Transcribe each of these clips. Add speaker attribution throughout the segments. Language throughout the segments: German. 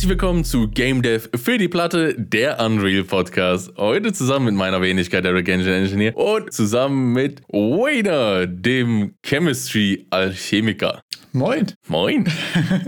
Speaker 1: Herzlich willkommen zu Game Dev für die Platte, der Unreal Podcast. Heute zusammen mit meiner Wenigkeit, Derek Engine Engineer, und zusammen mit Wayner, dem Chemistry Alchemiker.
Speaker 2: Moin.
Speaker 1: Moin.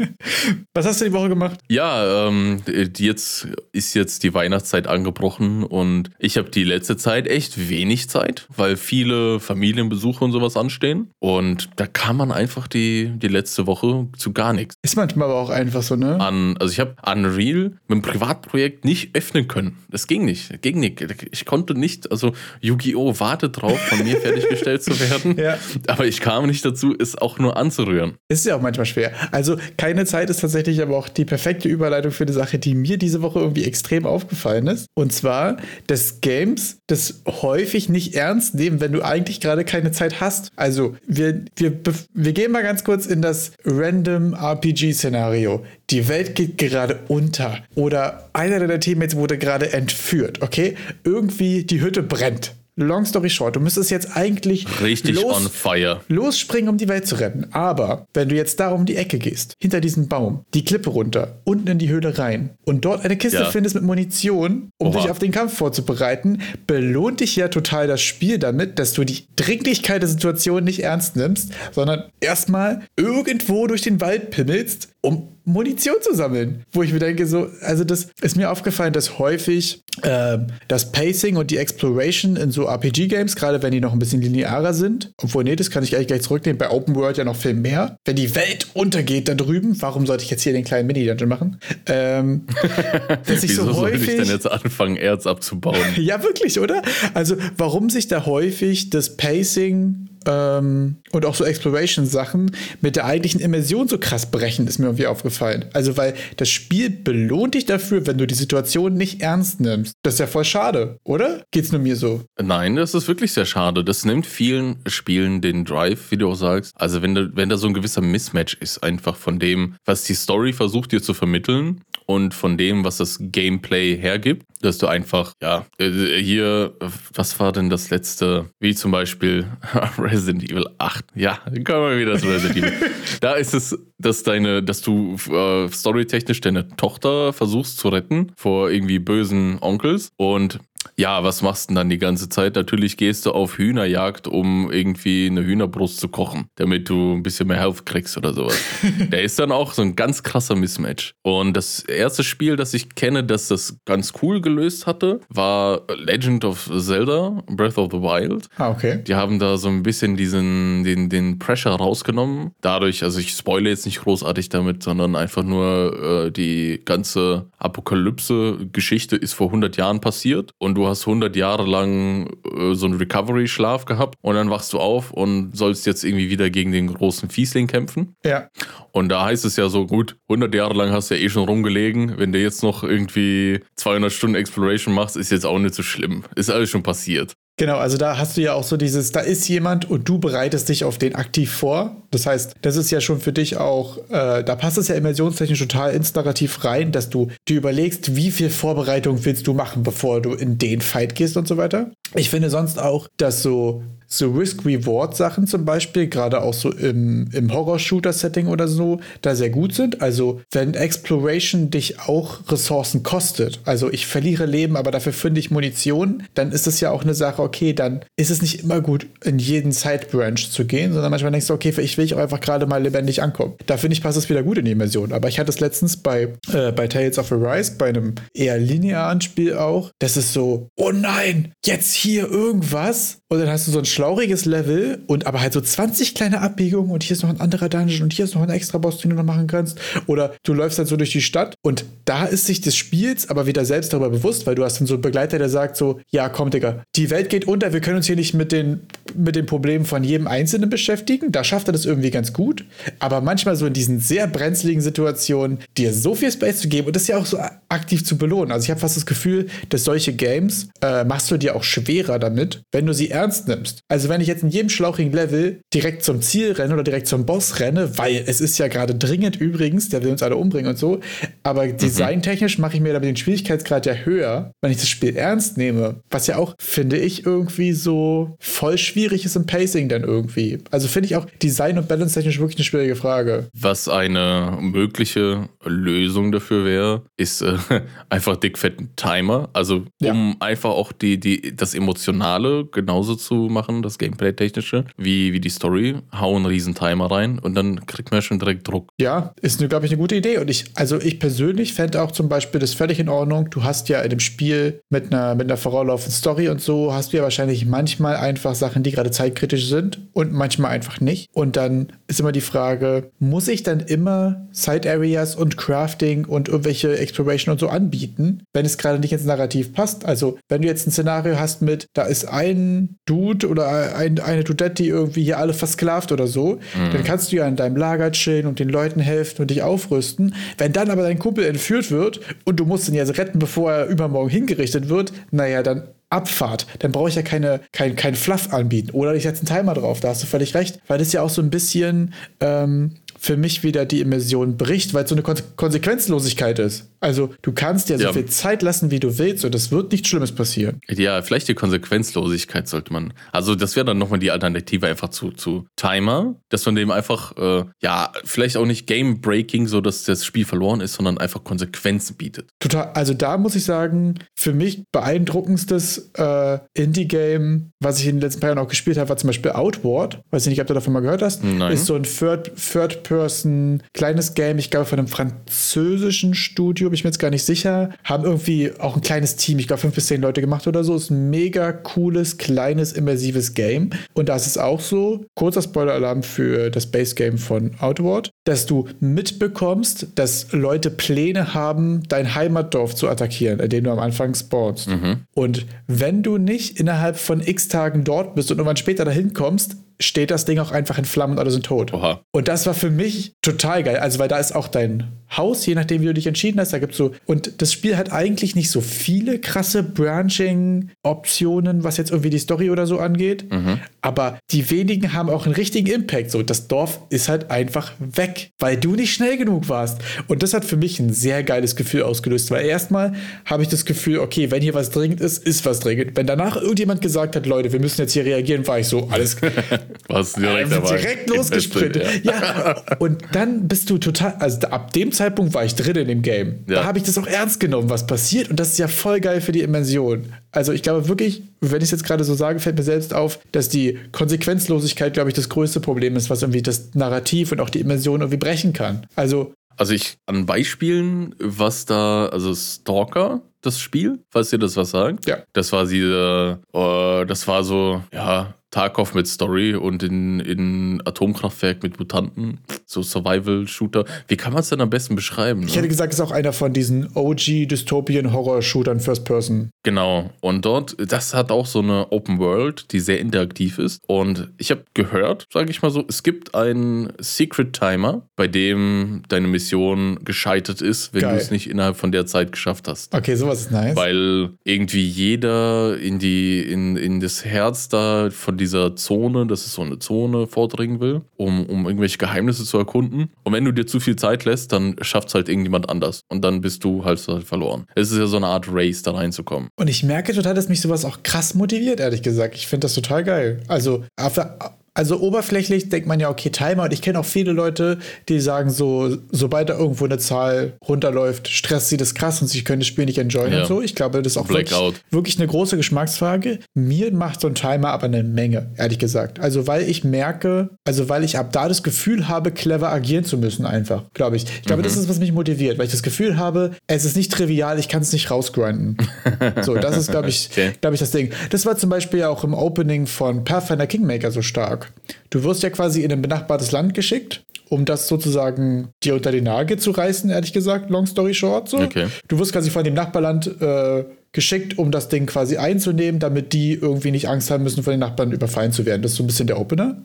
Speaker 2: Was hast du die Woche gemacht?
Speaker 1: Ja, ähm, jetzt ist jetzt die Weihnachtszeit angebrochen und ich habe die letzte Zeit echt wenig Zeit, weil viele Familienbesuche und sowas anstehen. Und da kann man einfach die, die letzte Woche zu gar nichts.
Speaker 2: Ist manchmal aber auch einfach so, ne?
Speaker 1: An, also ich habe Unreal mit einem Privatprojekt nicht öffnen können. Das ging nicht. ging nicht. Ich konnte nicht, also Yu-Gi-Oh! wartet drauf, von mir fertiggestellt zu werden. ja. Aber ich kam nicht dazu, es auch nur anzurühren.
Speaker 2: Ist ja auch manchmal schwer. Also keine Zeit ist tatsächlich aber auch die perfekte Überleitung für eine Sache, die mir diese Woche irgendwie extrem aufgefallen ist. Und zwar, dass Games das häufig nicht ernst nehmen, wenn du eigentlich gerade keine Zeit hast. Also wir, wir, wir gehen mal ganz kurz in das Random RPG-Szenario. Die Welt geht gerade unter. Oder einer deiner Teammates wurde gerade entführt, okay? Irgendwie die Hütte brennt. Long story short, du müsstest jetzt eigentlich
Speaker 1: richtig los, on fire
Speaker 2: losspringen, um die Welt zu retten. Aber wenn du jetzt da um die Ecke gehst, hinter diesen Baum, die Klippe runter, unten in die Höhle rein und dort eine Kiste ja. findest mit Munition, um Oha. dich auf den Kampf vorzubereiten, belohnt dich ja total das Spiel damit, dass du die Dringlichkeit der Situation nicht ernst nimmst, sondern erstmal irgendwo durch den Wald pimmelst, um Munition zu sammeln. Wo ich mir denke, so, also das ist mir aufgefallen, dass häufig äh, das Pacing und die Exploration in so RPG-Games, gerade wenn die noch ein bisschen linearer sind, obwohl, nee, das kann ich eigentlich gleich zurücknehmen, bei Open World ja noch viel mehr. Wenn die Welt untergeht da drüben, warum sollte ich jetzt hier den kleinen Mini-Dungeon machen? Ähm,
Speaker 1: dass ich Wieso so häufig. Soll ich denn jetzt anfangen, Erz abzubauen?
Speaker 2: ja, wirklich, oder? Also, warum sich da häufig das Pacing ähm, und auch so Exploration-Sachen mit der eigentlichen Immersion so krass brechen, ist mir irgendwie aufgefallen. Also, weil das Spiel belohnt dich dafür, wenn du die Situation nicht ernst nimmst. Das ist ja voll schade, oder? Geht's nur mir so?
Speaker 1: Nein, das ist wirklich sehr schade. Das nimmt vielen Spielen den Drive, wie du auch sagst. Also, wenn da, wenn da so ein gewisser Mismatch ist, einfach von dem, was die Story versucht dir zu vermitteln und von dem, was das Gameplay hergibt, dass du einfach, ja, äh, hier, was war denn das letzte, wie zum Beispiel Resident Evil 8. Ja, kommen wir wieder zu Resident Evil. Da ist es, dass deine, dass du äh, storytechnisch deine Tochter versuchst zu retten vor irgendwie bösen Onkels und ja, was machst du denn dann die ganze Zeit? Natürlich gehst du auf Hühnerjagd, um irgendwie eine Hühnerbrust zu kochen, damit du ein bisschen mehr Health kriegst oder sowas. Der ist dann auch so ein ganz krasser Mismatch. Und das erste Spiel, das ich kenne, das das ganz cool gelöst hatte, war Legend of Zelda, Breath of the Wild.
Speaker 2: Ah, okay.
Speaker 1: Die haben da so ein bisschen diesen, den, den Pressure rausgenommen. Dadurch, also ich spoile jetzt nicht großartig damit, sondern einfach nur äh, die ganze Apokalypse-Geschichte ist vor 100 Jahren passiert und und du hast 100 Jahre lang äh, so einen Recovery-Schlaf gehabt und dann wachst du auf und sollst jetzt irgendwie wieder gegen den großen Fiesling kämpfen.
Speaker 2: Ja.
Speaker 1: Und da heißt es ja so, gut, 100 Jahre lang hast du ja eh schon rumgelegen. Wenn du jetzt noch irgendwie 200 Stunden Exploration machst, ist jetzt auch nicht so schlimm. Ist alles schon passiert.
Speaker 2: Genau, also da hast du ja auch so dieses, da ist jemand und du bereitest dich auf den aktiv vor. Das heißt, das ist ja schon für dich auch, äh, da passt es ja immersionstechnisch total ins Narrativ rein, dass du dir überlegst, wie viel Vorbereitung willst du machen, bevor du in den Fight gehst und so weiter. Ich finde sonst auch, dass so so Risk-Reward-Sachen zum Beispiel, gerade auch so im, im Horror-Shooter-Setting oder so, da sehr gut sind. Also wenn Exploration dich auch Ressourcen kostet, also ich verliere Leben, aber dafür finde ich Munition, dann ist es ja auch eine Sache, okay, dann ist es nicht immer gut, in jeden Side-Branch zu gehen, sondern manchmal denkst du, okay, ich will ich auch einfach gerade mal lebendig ankommen. Da finde ich, passt es wieder gut in die Immersion. Aber ich hatte es letztens bei, äh, bei Tales of Arise, bei einem eher linearen Spiel auch, das ist so, oh nein, jetzt hier irgendwas und dann hast du so ein schlauriges Level und aber halt so 20 kleine Abbiegungen und hier ist noch ein anderer Dungeon und hier ist noch ein extra Boss, den du noch machen kannst. Oder du läufst halt so durch die Stadt und da ist sich des Spiels aber wieder selbst darüber bewusst, weil du hast dann so einen Begleiter, der sagt so, ja komm Digga, die Welt geht unter, wir können uns hier nicht mit den, mit den Problemen von jedem Einzelnen beschäftigen. Da schafft er das irgendwie ganz gut. Aber manchmal so in diesen sehr brenzligen Situationen, dir so viel Space zu geben und das ja auch so aktiv zu belohnen. Also ich habe fast das Gefühl, dass solche Games äh, machst du dir auch schwerer damit, wenn du sie ernst nimmst. Also wenn ich jetzt in jedem schlauchigen Level direkt zum Ziel renne oder direkt zum Boss renne, weil es ist ja gerade dringend übrigens, der will uns alle umbringen und so, aber mhm. designtechnisch mache ich mir damit den Schwierigkeitsgrad ja höher, wenn ich das Spiel ernst nehme, was ja auch, finde ich, irgendwie so voll schwierig ist im Pacing dann irgendwie. Also finde ich auch Design und Balance technisch wirklich eine schwierige Frage.
Speaker 1: Was eine mögliche Lösung dafür wäre, ist äh, einfach dickfetten Timer. Also um ja. einfach auch die, die, das Emotionale genauso zu machen, das Gameplay-Technische, wie, wie die Story. Hau einen riesen Timer rein und dann kriegt man schon direkt Druck.
Speaker 2: Ja, ist, glaube ich, eine gute Idee. Und ich, also ich persönlich fände auch zum Beispiel das völlig in Ordnung. Du hast ja in dem Spiel mit einer, mit einer vorauslaufenden Story und so, hast du ja wahrscheinlich manchmal einfach Sachen, die gerade zeitkritisch sind und manchmal einfach nicht. Und dann ist immer die Frage, muss ich dann immer Side Areas und Crafting und irgendwelche Exploration und so anbieten, wenn es gerade nicht ins Narrativ passt? Also, wenn du jetzt ein Szenario hast mit, da ist ein Dude oder ein, eine Dudette, die irgendwie hier alle versklavt oder so, mhm. dann kannst du ja in deinem Lager chillen und den Leuten helfen und dich aufrüsten. Wenn dann aber dein Kumpel entführt wird und du musst ihn jetzt retten, bevor er übermorgen hingerichtet wird, naja, dann Abfahrt, dann brauche ich ja keine, kein, kein Fluff anbieten. Oder ich setze einen Timer drauf, da hast du völlig recht. Weil das ja auch so ein bisschen ähm, für mich wieder die Immersion bricht, weil es so eine Kon Konsequenzlosigkeit ist. Also du kannst dir ja. so viel Zeit lassen, wie du willst und es wird nichts Schlimmes passieren.
Speaker 1: Ja, vielleicht die Konsequenzlosigkeit sollte man. Also das wäre dann nochmal die Alternative einfach zu, zu Timer, dass man dem einfach, äh, ja, vielleicht auch nicht Game-Breaking, so dass das Spiel verloren ist, sondern einfach Konsequenzen bietet.
Speaker 2: Total, also da muss ich sagen, für mich beeindruckendstes äh, Indie-Game, was ich in den letzten paar Jahren auch gespielt habe, war zum Beispiel Outward. Weiß ich nicht, ob du davon mal gehört hast.
Speaker 1: Nein.
Speaker 2: Ist so ein Third, Third Person, kleines Game, ich glaube von einem französischen Studio, bin ich mir jetzt gar nicht sicher. Haben irgendwie auch ein kleines Team, ich glaube fünf bis zehn Leute gemacht oder so. Ist ein mega cooles, kleines, immersives Game. Und da ist es auch so, kurzer Spoiler-Alarm für das Base-Game von Outward, dass du mitbekommst, dass Leute Pläne haben, dein Heimatdorf zu attackieren, in dem du am Anfang spawnst. Mhm. Und wenn du nicht innerhalb von x Tagen dort bist und irgendwann später dahin kommst, steht das Ding auch einfach in Flammen und alle sind tot.
Speaker 1: Oha.
Speaker 2: Und das war für mich total geil. Also, weil da ist auch dein Haus, je nachdem, wie du dich entschieden hast. Da gibt es so. Und das Spiel hat eigentlich nicht so viele krasse Branching-Optionen, was jetzt irgendwie die Story oder so angeht. Mhm. Aber die wenigen haben auch einen richtigen Impact. So, das Dorf ist halt einfach weg, weil du nicht schnell genug warst. Und das hat für mich ein sehr geiles Gefühl ausgelöst. Weil erstmal habe ich das Gefühl, okay, wenn hier was dringend ist, ist was dringend. Wenn danach irgendjemand gesagt hat, Leute, wir müssen jetzt hier reagieren, war ich so, alles.
Speaker 1: Was direkt, äh,
Speaker 2: direkt losgesprintet. Ja. ja. Und dann bist du total, also ab dem Zeitpunkt war ich drin in dem Game. Ja. Da habe ich das auch ernst genommen, was passiert. Und das ist ja voll geil für die Immersion. Also ich glaube wirklich, wenn ich es jetzt gerade so sage, fällt mir selbst auf, dass die Konsequenzlosigkeit, glaube ich, das größte Problem ist, was irgendwie das Narrativ und auch die Immersion irgendwie brechen kann. Also
Speaker 1: also ich an Beispielen, was da, also Stalker, das Spiel, falls ihr das was sagt.
Speaker 2: Ja.
Speaker 1: Das war diese, äh, das war so, ja, Tarkov mit Story und in, in Atomkraftwerk mit Mutanten, so Survival-Shooter. Wie kann man es denn am besten beschreiben? Ne?
Speaker 2: Ich hätte gesagt, es ist auch einer von diesen OG-Dystopian-Horror-Shootern First Person.
Speaker 1: Genau. Und dort, das hat auch so eine Open World, die sehr interaktiv ist. Und ich habe gehört, sage ich mal so, es gibt einen Secret Timer, bei dem deine Mission gescheitert ist, wenn du es nicht innerhalb von der Zeit geschafft hast.
Speaker 2: Okay, sowas ist nice.
Speaker 1: Weil irgendwie jeder in die, in, in das Herz da von dieser Zone, das ist so eine Zone, vordringen will, um, um irgendwelche Geheimnisse zu erkunden. Und wenn du dir zu viel Zeit lässt, dann schafft es halt irgendjemand anders. Und dann bist du halt verloren. Es ist ja so eine Art Race, da reinzukommen.
Speaker 2: Und ich merke total, dass mich sowas auch krass motiviert, ehrlich gesagt. Ich finde das total geil. Also, auf der, also oberflächlich denkt man ja, okay, Timer. Und ich kenne auch viele Leute, die sagen so, sobald da irgendwo eine Zahl runterläuft, stresst sie das krass und sie können das Spiel nicht enjoyen ja. und so. Ich glaube, das ist auch wirklich, wirklich, eine große Geschmacksfrage. Mir macht so ein Timer aber eine Menge, ehrlich gesagt. Also weil ich merke, also weil ich ab da das Gefühl habe, clever agieren zu müssen einfach, glaube ich. Ich glaube, mhm. das ist, was mich motiviert, weil ich das Gefühl habe, es ist nicht trivial, ich kann es nicht rausgrinden. so, das ist, glaube ich, okay. glaube ich, das Ding. Das war zum Beispiel auch im Opening von Pathfinder Kingmaker so stark. Du wirst ja quasi in ein benachbartes Land geschickt, um das sozusagen dir unter die Nase zu reißen, ehrlich gesagt, long story short. So.
Speaker 1: Okay.
Speaker 2: Du wirst quasi von dem Nachbarland äh, geschickt, um das Ding quasi einzunehmen, damit die irgendwie nicht Angst haben müssen, von den Nachbarn überfallen zu werden. Das ist so ein bisschen der Opener.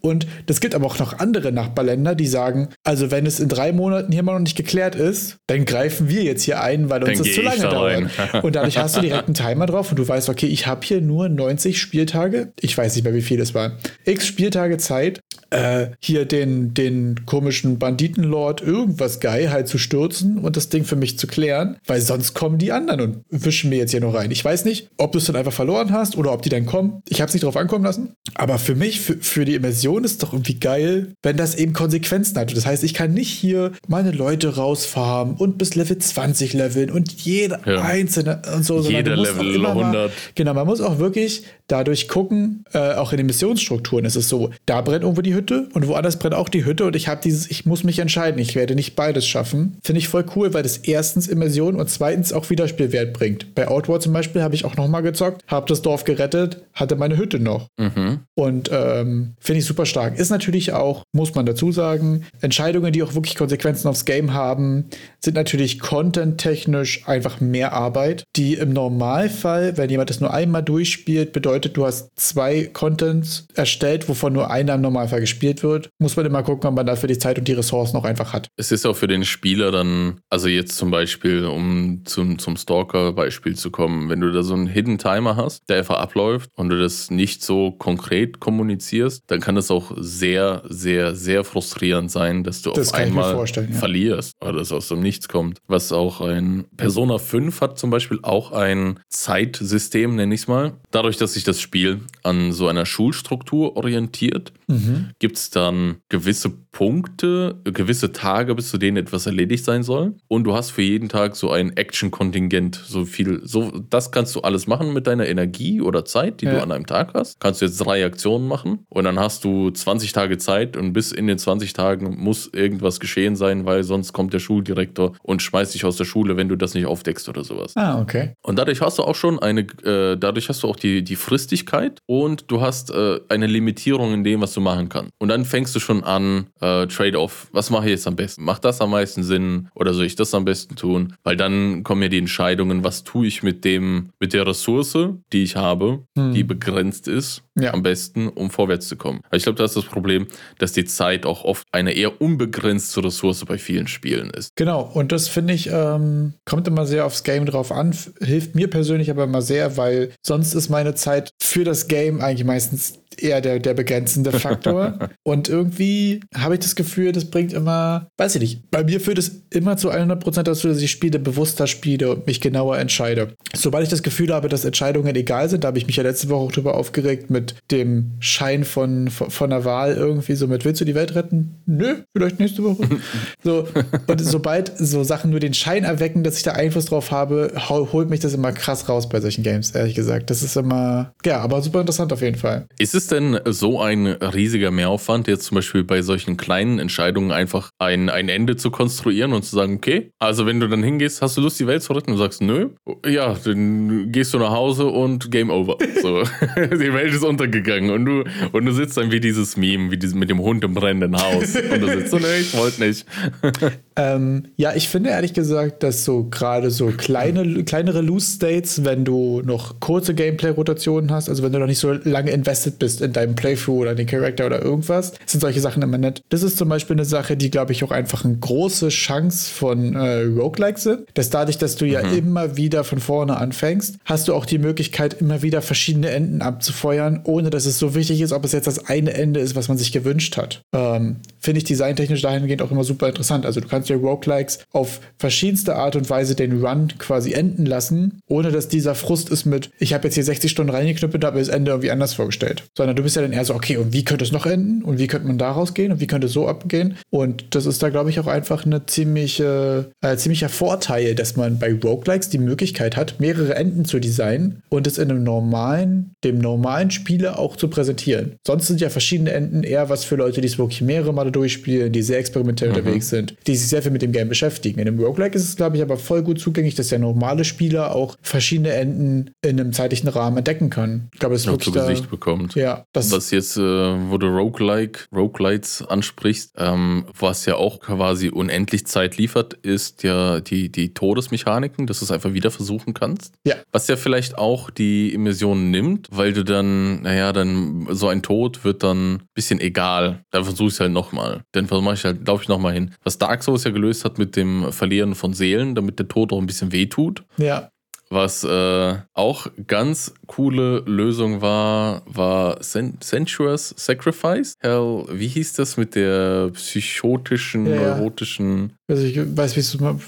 Speaker 2: Und das gibt aber auch noch andere Nachbarländer, die sagen, also wenn es in drei Monaten hier mal noch nicht geklärt ist, dann greifen wir jetzt hier ein, weil uns dann das zu lange dauert. und dadurch hast du direkt einen Timer drauf und du weißt, okay, ich habe hier nur 90 Spieltage, ich weiß nicht mehr, wie viel es waren, x Spieltage Zeit, äh, hier den, den komischen Banditenlord irgendwas geil halt zu stürzen und das Ding für mich zu klären, weil sonst kommen die anderen und wischen wünschen mir jetzt hier noch rein. Ich weiß nicht, ob du es dann einfach verloren hast oder ob die dann kommen. Ich habe es nicht drauf ankommen lassen. Aber für mich, für, für die Immersion ist doch irgendwie geil, wenn das eben Konsequenzen hat. Das heißt, ich kann nicht hier meine Leute rausfarmen und bis Level 20 leveln und jeder ja. einzelne und so.
Speaker 1: Jeder Level 100. Mal,
Speaker 2: genau, man muss auch wirklich dadurch gucken, äh, auch in den Missionsstrukturen ist es so, da brennt irgendwo die Hütte und woanders brennt auch die Hütte und ich habe dieses, ich muss mich entscheiden, ich werde nicht beides schaffen. Finde ich voll cool, weil das erstens Immersion und zweitens auch Wiederspielwert bringt. Bei Outward zum Beispiel habe ich auch nochmal gezockt, habe das Dorf gerettet, hatte meine Hütte noch. Mhm. Und ähm, finde ich super stark. Ist natürlich auch, muss man dazu sagen, Entscheidungen, die auch wirklich Konsequenzen aufs Game haben, sind natürlich content-technisch einfach mehr Arbeit, die im Normalfall, wenn jemand das nur einmal durchspielt, bedeutet, du hast zwei Contents erstellt, wovon nur einer im Normalfall gespielt wird. Muss man immer gucken, ob man dafür die Zeit und die Ressourcen noch einfach hat.
Speaker 1: Es ist auch für den Spieler dann, also jetzt zum Beispiel, um zum, zum Stalker-Beispiel zu kommen, wenn du da so einen Hidden Timer hast, der einfach abläuft und du das nicht so konkret kommunizierst, dann kann das auch sehr, sehr, sehr frustrierend sein, dass du das auf einmal ja. verlierst oder das aus dem Nichts kommt. Was auch ein Persona 5 hat zum Beispiel auch ein Zeitsystem, nenne ich es mal. Dadurch, dass sich das Spiel an so einer Schulstruktur orientiert, mhm. gibt es dann gewisse Punkte, gewisse Tage, bis zu denen etwas erledigt sein soll. Und du hast für jeden Tag so ein Action-Kontingent, so viel, so, das kannst du alles machen mit deiner Energie oder Zeit, die ja. du an einem Tag hast. Kannst du jetzt drei Aktionen machen und dann hast du 20 Tage Zeit und bis in den 20 Tagen muss irgendwas geschehen sein, weil sonst kommt der Schuldirektor und schmeißt dich aus der Schule, wenn du das nicht aufdeckst oder sowas.
Speaker 2: Ah, okay.
Speaker 1: Und dadurch hast du auch schon eine, äh, dadurch hast du auch die, die Fristigkeit und du hast äh, eine Limitierung in dem, was du machen kannst. Und dann fängst du schon an, äh, Trade-off, was mache ich jetzt am besten? Macht das am meisten Sinn oder soll ich das am besten tun? Weil dann kommen ja die Entscheidungen, was tue ich mit dem, mit der Ressource, die ich habe, hm. die begrenzt ist, ja. am besten, um vorwärts zu kommen. Also ich glaube, das ist das Problem, dass die Zeit auch oft eine eher unbegrenzte Ressource bei vielen Spielen ist.
Speaker 2: Genau, und das finde ich, ähm, kommt immer sehr aufs Game drauf an, hilft mir persönlich aber immer sehr, weil sonst ist meine Zeit für das Game eigentlich meistens eher der, der begrenzende Faktor. und irgendwie habe ich das Gefühl, das bringt immer, weiß ich nicht, bei mir führt es immer zu 100% dazu, dass ich Spiele bewusster spiele und mich genauer entscheide. Sobald ich das Gefühl habe, dass Entscheidungen egal sind, da habe ich mich ja letzte Woche auch drüber aufgeregt mit dem Schein von, von, von der Wahl irgendwie so mit, willst du die Welt retten? Nö, vielleicht nächste Woche. so, und sobald so Sachen nur den Schein erwecken, dass ich da Einfluss drauf habe, holt mich das immer krass raus bei solchen Games, ehrlich gesagt. Das ist immer, ja, aber super interessant auf jeden Fall.
Speaker 1: Ist es denn so ein riesiger Mehraufwand, jetzt zum Beispiel bei solchen kleinen Entscheidungen einfach ein, ein Ende zu konstruieren und zu sagen, okay, also wenn du dann hingehst, hast du Lust, die Welt zu retten? Und sagst, nö, ja, dann gehst du nach Hause und Game Over. So, die Welt ist untergegangen und du, und du sitzt dann wie dieses Meme, wie dieses mit dem Hund im brennenden Haus. Und du sitzt so, nee, ich wollte nicht.
Speaker 2: ähm, ja, ich finde ehrlich gesagt, dass so gerade so kleine, kleinere Loose-States, wenn du noch kurze Gameplay-Rotationen hast, also wenn du noch nicht so lange invested bist in deinem Playthrough oder den Charakter oder irgendwas, sind solche Sachen immer nett. Das ist zum Beispiel eine Sache, die, glaube ich, auch einfach eine große Chance von äh, Roguelikes sind. Dass dadurch, dass du ja mhm. immer wieder von vorne anfängst, hast du auch die Möglichkeit, immer wieder verschiedene Enden abzufeuern, ohne dass es so wichtig ist, ob es jetzt das eine Ende ist, was man sich gewünscht hat. Ähm, Finde ich designtechnisch dahingehend auch immer super interessant. Also du kannst ja Roguelikes auf verschiedenste Art und Weise den Run quasi enden lassen, ohne dass dieser Frust ist mit, ich habe jetzt hier 60 Stunden reingeknüppelt, habe das Ende irgendwie anders vorgestellt. Sondern du bist ja dann eher so, okay, und wie könnte es noch enden? Und wie könnte man daraus gehen? Und wie könnte es so abgehen? Und das ist da, glaube ich, auch einfach eine ziemliche, äh, ziemlicher Vorteil, dass man bei Roguelikes die Möglichkeit hat, mehrere Enden zu designen und es in einem normalen, dem normalen Spieler auch zu präsentieren. Sonst sind ja verschiedene Enden eher was für Leute, die es wirklich mehrere Male durchspielen, die sehr experimentell mhm. unterwegs sind, die sich sehr viel mit dem Game beschäftigen. In einem Roguelike ist es, glaube ich, aber voll gut zugänglich, dass der normale Spieler auch verschiedene Enden in einem zeitlichen Rahmen entdecken kann.
Speaker 1: Ich glaube, es ist zu Gesicht bekommt.
Speaker 2: Ja,
Speaker 1: das was jetzt, äh, wo du Roguelike, Roguelites ansprichst, ähm, was ja auch quasi unendlich Zeit liefert, ist ja die, die Todesmechaniken, dass du es einfach wieder versuchen kannst.
Speaker 2: Ja.
Speaker 1: Was ja vielleicht auch die Immersion nimmt, weil du dann, naja, dann so ein Tod wird dann ein bisschen egal. Dann versuche ich es halt nochmal. Dann mache ich halt, laufe ich nochmal hin. Was Dark Souls ja gelöst hat mit dem Verlieren von Seelen, damit der Tod auch ein bisschen wehtut.
Speaker 2: Ja.
Speaker 1: Was äh, auch ganz coole Lösung war, war Sen Sensuous Sacrifice. Hell, wie hieß das mit der psychotischen, ja, ja. neurotischen.
Speaker 2: Also ich weiß,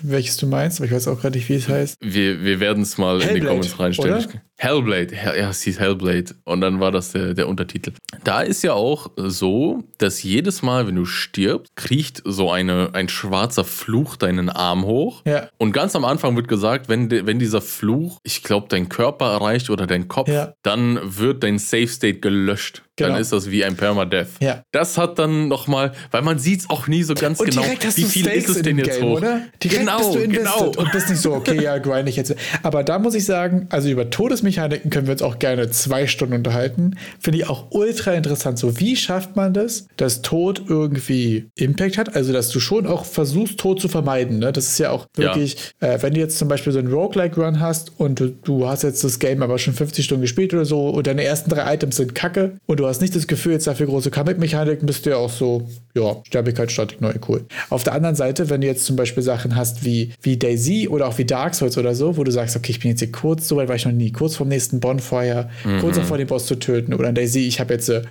Speaker 2: welches du meinst, aber ich weiß auch gerade nicht, wie es heißt.
Speaker 1: Wir, wir werden es mal Hellblade, in die Comments reinstellen. Oder? Hellblade, ja, es hieß Hellblade. Und dann war das der, der Untertitel. Da ist ja auch so, dass jedes Mal, wenn du stirbst, kriecht so eine, ein schwarzer Fluch deinen Arm hoch.
Speaker 2: Ja.
Speaker 1: Und ganz am Anfang wird gesagt, wenn, wenn dieser Fluch, ich glaube, deinen Körper erreicht oder deinen Kopf, ja. dann wird dein Safe State gelöscht. Genau. Dann ist das wie ein Permadeath.
Speaker 2: Ja.
Speaker 1: Das hat dann nochmal, weil man sieht es auch nie so ganz und genau, wie viel Stakes ist es denn jetzt Game, hoch. Oder?
Speaker 2: Direkt genau, bist du genau. und bist nicht so, okay, ja, grind ich jetzt. Aber da muss ich sagen, also über Todesmechaniken können wir uns auch gerne zwei Stunden unterhalten. Finde ich auch ultra interessant. So, wie schafft man das, dass Tod irgendwie Impact hat? Also, dass du schon auch versuchst, Tod zu vermeiden. Ne? Das ist ja auch wirklich, ja. Äh, wenn du jetzt zum Beispiel so einen Roguelike-Run hast und du, du hast jetzt das Game aber schon 50 Stunden gespielt oder so und deine ersten drei Items sind kacke und du du hast nicht das Gefühl, jetzt dafür große Comic-Mechaniken, bist du ja auch so, ja, Sterbigkeit, Statik, neu, cool. Auf der anderen Seite, wenn du jetzt zum Beispiel Sachen hast wie, wie Daisy oder auch wie Dark Souls oder so, wo du sagst, okay, ich bin jetzt hier kurz, so weit war ich noch nie, kurz vorm nächsten Bonfire, mhm. kurz davor den Boss zu töten oder in Daisy, ich habe jetzt äh,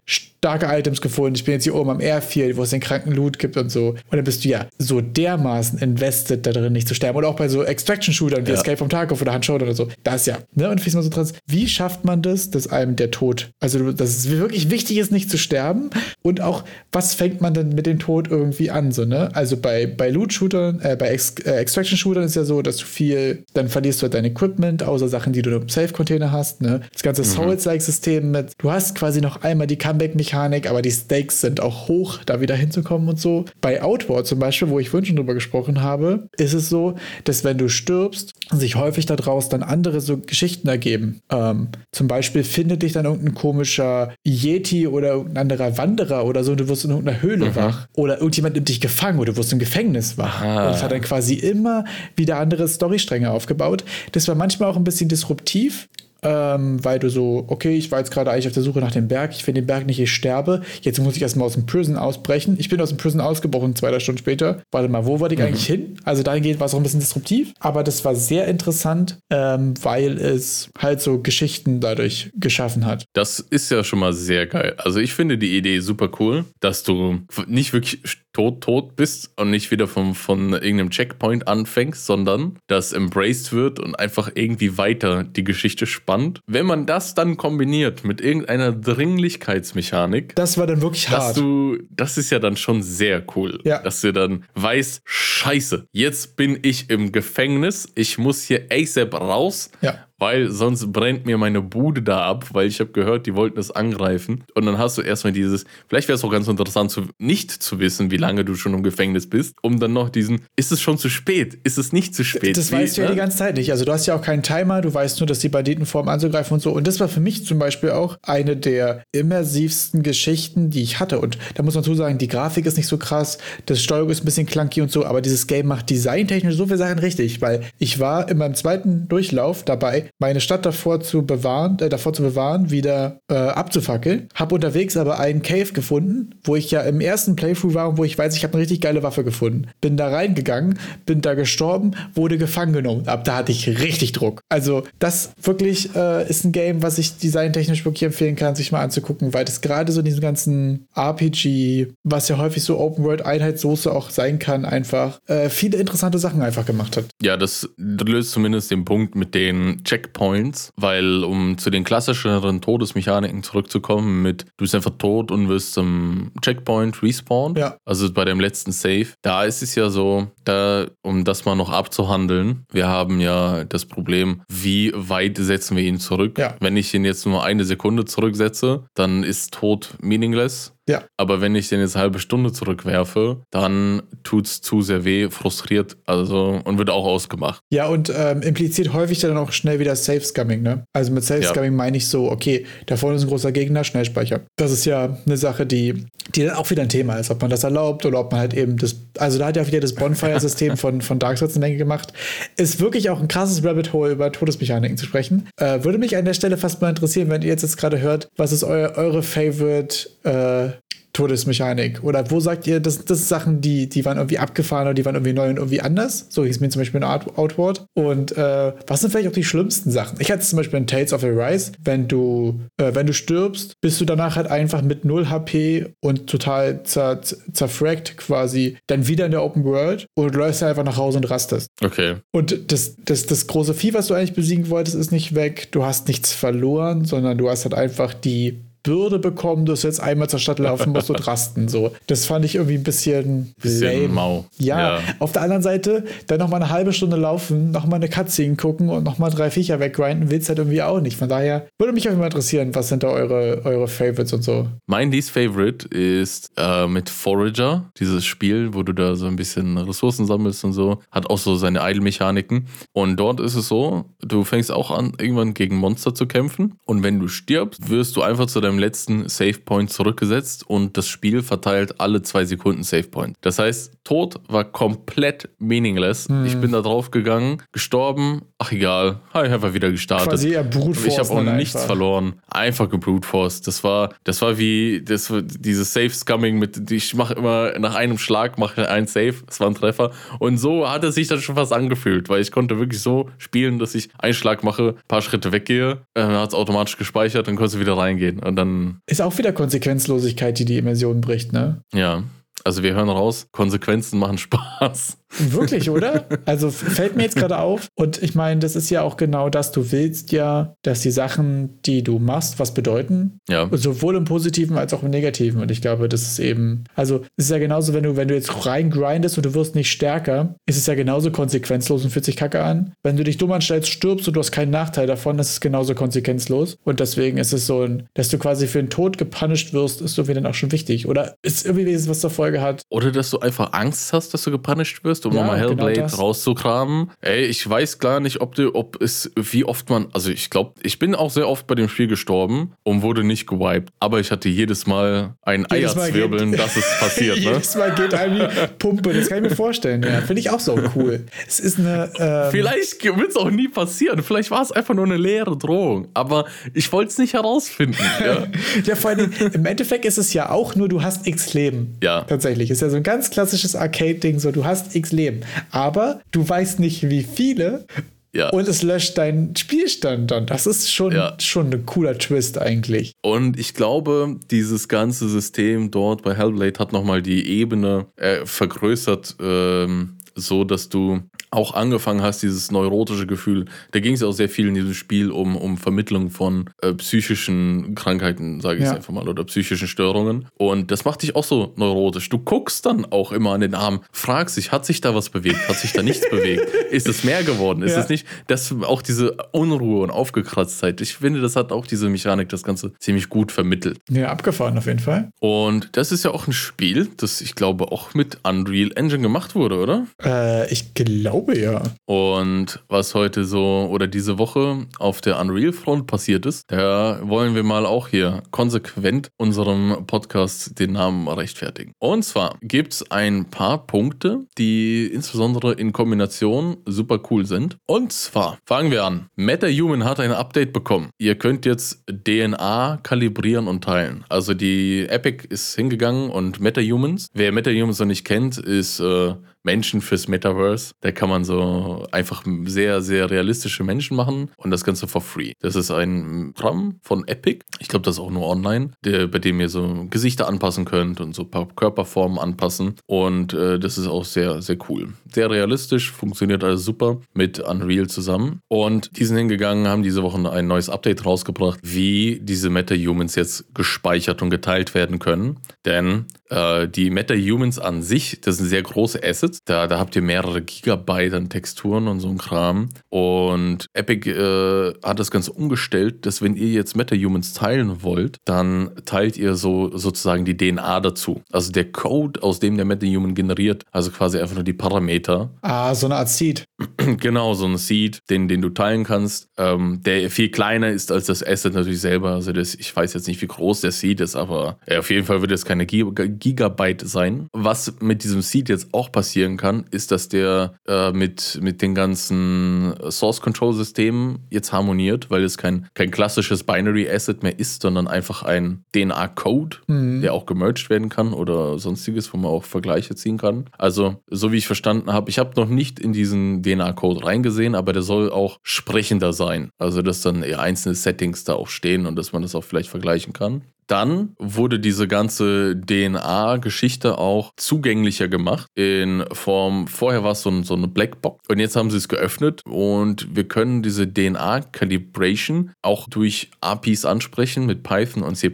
Speaker 2: starke Items gefunden, ich bin jetzt hier oben am Airfield, wo es den kranken Loot gibt und so. Und dann bist du ja so dermaßen invested da drin, nicht zu sterben. Oder auch bei so Extraction-Shootern wie ja. Escape from Tarkov oder Hunt oder so. Das ja. Ne? Und wie mal so trans, wie schafft man das, dass einem der Tod, also dass es wirklich wichtig ist, nicht zu sterben? Und auch, was fängt man denn mit dem Tod irgendwie an? So, ne? Also bei, bei Loot-Shootern, äh, bei Ex äh, Extraction-Shootern ist ja so, dass du viel, dann verlierst du halt dein Equipment, außer Sachen, die du im Safe-Container hast. Ne? Das ganze mhm. Souls-like-System mit, du hast quasi noch einmal die Comeback-Mechanik Mechanik, aber die Stakes sind auch hoch, da wieder hinzukommen und so. Bei Outward zum Beispiel, wo ich vorhin schon drüber gesprochen habe, ist es so, dass wenn du stirbst, sich häufig daraus dann andere so Geschichten ergeben. Ähm, zum Beispiel findet dich dann irgendein komischer Yeti oder irgendein anderer Wanderer oder so, und du wirst in irgendeiner Höhle mhm. wach. Oder irgendjemand nimmt dich gefangen oder du wirst im Gefängnis wach. Aha. Und es hat dann quasi immer wieder andere Storystränge aufgebaut. Das war manchmal auch ein bisschen disruptiv, ähm, weil du so, okay, ich war jetzt gerade eigentlich auf der Suche nach dem Berg, ich finde den Berg nicht, ich sterbe. Jetzt muss ich erstmal aus dem Prison ausbrechen. Ich bin aus dem Prison ausgebrochen, zwei, drei Stunden später. Warte mal, wo wollte ich mhm. eigentlich hin? Also dahingehend war es auch ein bisschen disruptiv, aber das war sehr interessant, ähm, weil es halt so Geschichten dadurch geschaffen hat.
Speaker 1: Das ist ja schon mal sehr geil. Also ich finde die Idee super cool, dass du nicht wirklich tot, tot bist und nicht wieder vom, von irgendeinem Checkpoint anfängst, sondern dass embraced wird und einfach irgendwie weiter die Geschichte spannt. Wenn man das dann kombiniert mit irgendeiner Dringlichkeitsmechanik.
Speaker 2: Das war dann wirklich hart.
Speaker 1: Du, das ist ja dann schon sehr cool.
Speaker 2: Ja.
Speaker 1: Dass du dann weißt, scheiße, jetzt bin ich im Gefängnis, ich muss hier ASAP raus.
Speaker 2: Ja
Speaker 1: weil sonst brennt mir meine Bude da ab, weil ich habe gehört, die wollten es angreifen. Und dann hast du erstmal dieses, vielleicht wäre es auch ganz interessant, zu, nicht zu wissen, wie lange du schon im Gefängnis bist, um dann noch diesen, ist es schon zu spät? Ist es nicht zu spät?
Speaker 2: Das wie, weißt du ja ne? die ganze Zeit nicht. Also du hast ja auch keinen Timer, du weißt nur, dass die Banditen vorm anzugreifen und so. Und das war für mich zum Beispiel auch eine der immersivsten Geschichten, die ich hatte. Und da muss man zu sagen, die Grafik ist nicht so krass, das Steuerung ist ein bisschen clunky und so, aber dieses Game macht designtechnisch so viele Sachen richtig, weil ich war in meinem zweiten Durchlauf dabei, meine Stadt davor zu bewahren, äh, davor zu bewahren, wieder äh, abzufackeln. Hab unterwegs aber einen Cave gefunden, wo ich ja im ersten Playthrough war und wo ich weiß, ich habe eine richtig geile Waffe gefunden. Bin da reingegangen, bin da gestorben, wurde gefangen genommen. Ab da hatte ich richtig Druck. Also das wirklich äh, ist ein Game, was ich designtechnisch wirklich empfehlen kann, sich mal anzugucken, weil das gerade so diesen ganzen RPG, was ja häufig so Open World Einheitssoße auch sein kann, einfach äh, viele interessante Sachen einfach gemacht hat.
Speaker 1: Ja, das löst zumindest den Punkt mit den Checkpoints, weil um zu den klassischeren Todesmechaniken zurückzukommen mit du bist einfach tot und wirst zum Checkpoint respawn,
Speaker 2: ja.
Speaker 1: also bei dem letzten Save, da ist es ja so, da um das mal noch abzuhandeln, wir haben ja das Problem, wie weit setzen wir ihn zurück?
Speaker 2: Ja.
Speaker 1: Wenn ich ihn jetzt nur eine Sekunde zurücksetze, dann ist Tod meaningless.
Speaker 2: Ja.
Speaker 1: Aber wenn ich den jetzt eine halbe Stunde zurückwerfe, dann tut es zu sehr weh, frustriert, also und wird auch ausgemacht.
Speaker 2: Ja, und ähm, impliziert häufig dann auch schnell wieder Safe-Scumming, ne? Also mit Safe-Scumming ja. meine ich so, okay, da vorne ist ein großer Gegner, schnell speichern. Das ist ja eine Sache, die, die dann auch wieder ein Thema ist, ob man das erlaubt oder ob man halt eben das, also da hat ja auch wieder das Bonfire-System von, von Dark Souls eine Menge gemacht. Ist wirklich auch ein krasses Rabbit Hole über Todesmechaniken zu sprechen. Äh, würde mich an der Stelle fast mal interessieren, wenn ihr jetzt, jetzt gerade hört, was ist eu eure Favorite äh, Todesmechanik? Oder wo sagt ihr, das, das sind Sachen, die, die waren irgendwie abgefahren oder die waren irgendwie neu und irgendwie anders? So hieß mir zum Beispiel ein Outward. Und äh, was sind vielleicht auch die schlimmsten Sachen? Ich hatte zum Beispiel in Tales of the Rise, wenn du, äh, wenn du stirbst, bist du danach halt einfach mit 0 HP und total zer zerfrackt quasi dann wieder in der Open World und läufst einfach nach Hause und rastest.
Speaker 1: Okay.
Speaker 2: Und das, das, das große Vieh, was du eigentlich besiegen wolltest, ist nicht weg. Du hast nichts verloren, sondern du hast halt einfach die Bürde bekommen, dass du jetzt einmal zur Stadt laufen musst und rasten. So. Das fand ich irgendwie ein bisschen,
Speaker 1: bisschen lame. mau.
Speaker 2: Ja, ja, auf der anderen Seite, dann noch mal eine halbe Stunde laufen, noch mal eine Cutscene gucken und noch mal drei Viecher weggrinden, willst halt irgendwie auch nicht. Von daher würde mich auch immer interessieren, was sind da eure, eure Favorites und so.
Speaker 1: Mein least Favorite ist äh, mit Forager, dieses Spiel, wo du da so ein bisschen Ressourcen sammelst und so. Hat auch so seine Idle-Mechaniken. Und dort ist es so, du fängst auch an, irgendwann gegen Monster zu kämpfen. Und wenn du stirbst, wirst du einfach zu deinem deinem letzten Save Point zurückgesetzt und das Spiel verteilt alle zwei Sekunden Save Point. Das heißt, Tod war komplett meaningless. Hm. Ich bin da drauf gegangen, gestorben, ach egal, habe ich einfach wieder gestartet.
Speaker 2: Quasi ja
Speaker 1: Ich habe auch nichts einfach. verloren. Einfach gebrute Force. Das war, das war wie das, dieses Save Scumming mit, ich mache immer nach einem Schlag mache ein Save, es war ein Treffer. Und so hat es sich dann schon fast angefühlt, weil ich konnte wirklich so spielen, dass ich einen Schlag mache, paar Schritte weggehe, äh, hat es automatisch gespeichert, dann konntest du wieder reingehen. Und dann dann.
Speaker 2: Ist auch wieder Konsequenzlosigkeit, die die Immersion bricht, ne?
Speaker 1: Ja. Also wir hören raus, Konsequenzen machen Spaß.
Speaker 2: Wirklich, oder? Also fällt mir jetzt gerade auf. Und ich meine, das ist ja auch genau das. Du willst ja, dass die Sachen, die du machst, was bedeuten.
Speaker 1: Ja.
Speaker 2: Sowohl im Positiven als auch im Negativen. Und ich glaube, das ist eben, also es ist ja genauso, wenn du, wenn du jetzt rein grindest und du wirst nicht stärker, ist es ja genauso konsequenzlos und fühlt sich kacke an. Wenn du dich dumm anstellst, stirbst und du hast keinen Nachteil davon, ist genauso konsequenzlos. Und deswegen ist es so, dass du quasi für den Tod gepunished wirst, ist irgendwie dann auch schon wichtig. Oder ist irgendwie was zur Folge hat.
Speaker 1: Oder dass du einfach Angst hast, dass du gepunished wirst um ja, nochmal genau Hellblade genau rauszukramen. Ey, ich weiß gar nicht, ob, du, ob es, wie oft man, also ich glaube, ich bin auch sehr oft bei dem Spiel gestorben und wurde nicht gewiped, aber ich hatte jedes Mal ein Eierzwirbeln, dass es passiert. ne?
Speaker 2: jedes Mal geht einem die Pumpe, das kann ich mir vorstellen. Ja, finde ich auch so cool. Es ist eine. Ähm
Speaker 1: Vielleicht wird es auch nie passieren. Vielleicht war es einfach nur eine leere Drohung, aber ich wollte es nicht herausfinden. Ja.
Speaker 2: ja, vor allem, im Endeffekt ist es ja auch nur, du hast x Leben.
Speaker 1: Ja.
Speaker 2: Tatsächlich. Ist ja so ein ganz klassisches Arcade-Ding, so du hast x Leben. Aber du weißt nicht, wie viele. Ja. Und es löscht deinen Spielstand dann. Das ist schon, ja. schon ein cooler Twist eigentlich.
Speaker 1: Und ich glaube, dieses ganze System dort bei Hellblade hat nochmal die Ebene äh, vergrößert, ähm, so dass du auch angefangen hast, dieses neurotische Gefühl, da ging es auch sehr viel in diesem Spiel um, um Vermittlung von äh, psychischen Krankheiten, sage ich ja. einfach mal, oder psychischen Störungen. Und das macht dich auch so neurotisch. Du guckst dann auch immer an den Arm, fragst dich, hat sich da was bewegt? Hat sich da nichts bewegt? Ist es mehr geworden? Ist ja. es nicht, das auch diese Unruhe und Aufgekratztheit? Ich finde, das hat auch diese Mechanik das Ganze ziemlich gut vermittelt.
Speaker 2: Ja, abgefahren auf jeden Fall.
Speaker 1: Und das ist ja auch ein Spiel, das ich glaube auch mit Unreal Engine gemacht wurde, oder?
Speaker 2: Äh, ich glaube glaube ja.
Speaker 1: Und was heute so oder diese Woche auf der Unreal Front passiert ist, da wollen wir mal auch hier konsequent unserem Podcast den Namen rechtfertigen. Und zwar gibt es ein paar Punkte, die insbesondere in Kombination super cool sind. Und zwar fangen wir an. MetaHuman hat ein Update bekommen. Ihr könnt jetzt DNA kalibrieren und teilen. Also die Epic ist hingegangen und MetaHumans, wer MetaHumans noch nicht kennt, ist äh, Menschen fürs Metaverse. Da kann man so einfach sehr, sehr realistische Menschen machen und das Ganze for free. Das ist ein Programm von Epic. Ich glaube, das ist auch nur online, der, bei dem ihr so Gesichter anpassen könnt und so ein paar Körperformen anpassen. Und äh, das ist auch sehr, sehr cool. Sehr realistisch, funktioniert alles super mit Unreal zusammen. Und die sind hingegangen, haben diese Woche ein neues Update rausgebracht, wie diese Meta-Humans jetzt gespeichert und geteilt werden können. Denn äh, die Meta-Humans an sich, das sind sehr große Assets. Da, da habt ihr mehrere Gigabyte an Texturen und so ein Kram. Und Epic äh, hat das Ganze umgestellt, dass wenn ihr jetzt Meta-Humans teilen wollt, dann teilt ihr so sozusagen die DNA dazu. Also der Code, aus dem der Meta-Human generiert, also quasi einfach nur die Parameter.
Speaker 2: Ah, so eine Art Seed.
Speaker 1: genau, so ein Seed, den, den du teilen kannst, ähm, der viel kleiner ist als das Asset natürlich selber. Also das, ich weiß jetzt nicht, wie groß der Seed ist, aber ja, auf jeden Fall wird es keine Gigabyte sein. Was mit diesem Seed jetzt auch passiert, passieren kann, ist, dass der äh, mit, mit den ganzen Source-Control-Systemen jetzt harmoniert, weil es kein, kein klassisches Binary-Asset mehr ist, sondern einfach ein DNA-Code, mhm. der auch gemerged werden kann oder sonstiges, wo man auch Vergleiche ziehen kann. Also, so wie ich verstanden habe, ich habe noch nicht in diesen DNA-Code reingesehen, aber der soll auch sprechender sein. Also, dass dann eher einzelne Settings da auch stehen und dass man das auch vielleicht vergleichen kann. Dann wurde diese ganze DNA-Geschichte auch zugänglicher gemacht in Form, vorher war es so, ein, so eine Blackbox und jetzt haben sie es geöffnet und wir können diese DNA-Calibration auch durch APIs ansprechen mit Python und C++.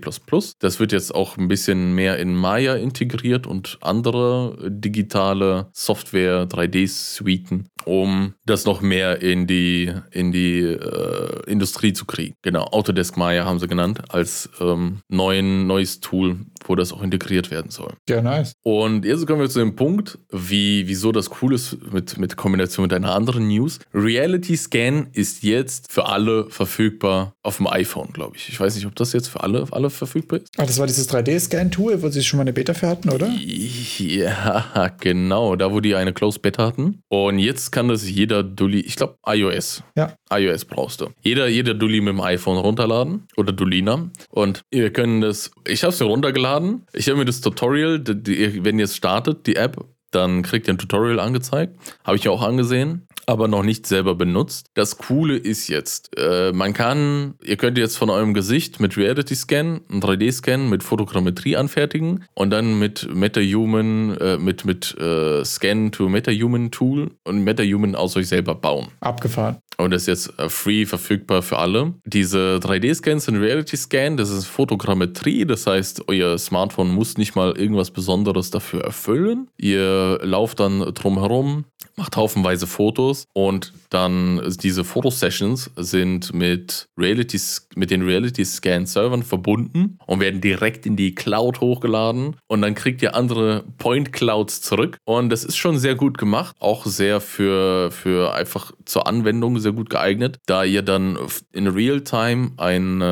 Speaker 1: Das wird jetzt auch ein bisschen mehr in Maya integriert und andere digitale Software 3D-Suiten, um das noch mehr in die, in die äh, Industrie zu kriegen. Genau, Autodesk Maya haben sie genannt als ähm, neuen, neues Tool, wo das auch integriert werden soll.
Speaker 2: Ja, nice.
Speaker 1: Und jetzt kommen wir zu dem Punkt, wie, wieso das cool ist mit, mit Kombination mit einer anderen News. Reality Scan ist jetzt für alle verfügbar auf dem iPhone, glaube ich. Ich weiß nicht, ob das jetzt für alle, alle verfügbar ist.
Speaker 2: Ah, das war dieses 3D-Scan-Tool, wo sie schon mal eine Beta für hatten, oder?
Speaker 1: Ja, genau. Da, wo die eine Closed Beta hatten. Und jetzt kann das jeder Dulli, ich glaube iOS.
Speaker 2: Ja.
Speaker 1: iOS brauchst du. Jeder, jeder Dulli mit dem iPhone runterladen oder Dulina. Und wir können das, ich habe es mir runtergeladen. Ich habe mir das Tutorial, die, wenn ihr es startet, die App, dann kriegt ihr ein Tutorial angezeigt. Habe ich ja auch angesehen aber noch nicht selber benutzt. Das Coole ist jetzt, äh, man kann, ihr könnt jetzt von eurem Gesicht mit Reality Scan, einen 3D-Scan mit Fotogrammetrie anfertigen und dann mit MetaHuman, äh, mit, mit äh, Scan to MetaHuman Tool und MetaHuman aus euch selber bauen.
Speaker 2: Abgefahren.
Speaker 1: Und das ist jetzt äh, free verfügbar für alle. Diese 3D-Scans sind Reality Scan, das ist Fotogrammetrie, das heißt, euer Smartphone muss nicht mal irgendwas Besonderes dafür erfüllen. Ihr lauft dann drumherum, macht haufenweise Fotos und dann diese Fotosessions sind mit, Reality, mit den Reality Scan Servern verbunden und werden direkt in die Cloud hochgeladen und dann kriegt ihr andere Point Clouds zurück und das ist schon sehr gut gemacht, auch sehr für, für einfach zur Anwendung sehr gut geeignet, da ihr dann in Realtime ein äh,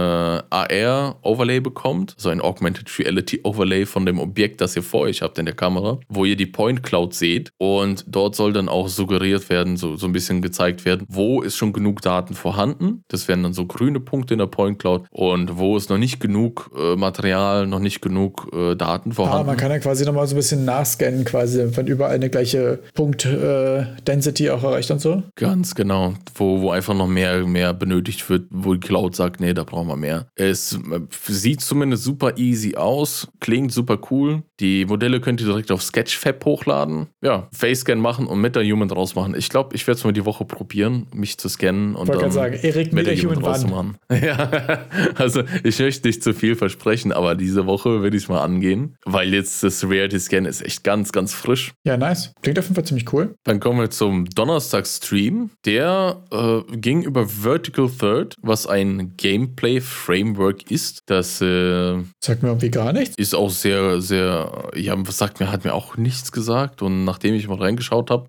Speaker 1: AR Overlay bekommt, so ein Augmented Reality Overlay von dem Objekt, das ihr vor euch habt in der Kamera, wo ihr die Point Cloud seht und dort soll dann auch suggeriert werden, so, so ein bisschen gezeigt werden, wo ist schon genug Daten vorhanden. Das wären dann so grüne Punkte in der Point Cloud und wo ist noch nicht genug äh, Material, noch nicht genug äh, Daten vorhanden. Ah,
Speaker 2: man kann ja quasi nochmal so ein bisschen nachscannen, quasi, wenn überall eine gleiche Punkt-Density äh, auch erreicht und so.
Speaker 1: Ganz genau, wo, wo einfach noch mehr, mehr benötigt wird, wo die Cloud sagt, nee, da brauchen wir mehr. Es äh, sieht zumindest super easy aus, klingt super cool. Die Modelle könnt ihr direkt auf Sketchfab hochladen. Ja, Face-Scan machen und MetaHuman draus machen. Ich glaube, ich werde es mal die Woche probieren, mich zu scannen und
Speaker 2: dann sagen, Erik MetaHuman draus zu machen.
Speaker 1: Ja, also ich möchte nicht zu viel versprechen, aber diese Woche werde ich es mal angehen, weil jetzt das Reality Scan ist echt ganz, ganz frisch.
Speaker 2: Ja, nice. Klingt auf jeden Fall ziemlich cool.
Speaker 1: Dann kommen wir zum Donnerstag-Stream. Der äh, ging über Vertical Third, was ein Gameplay-Framework ist. Das äh,
Speaker 2: sagt mir irgendwie gar nichts.
Speaker 1: Ist auch sehr, sehr ja, was sagt mir, hat mir auch nichts gesagt. Und nachdem ich mal reingeschaut habe,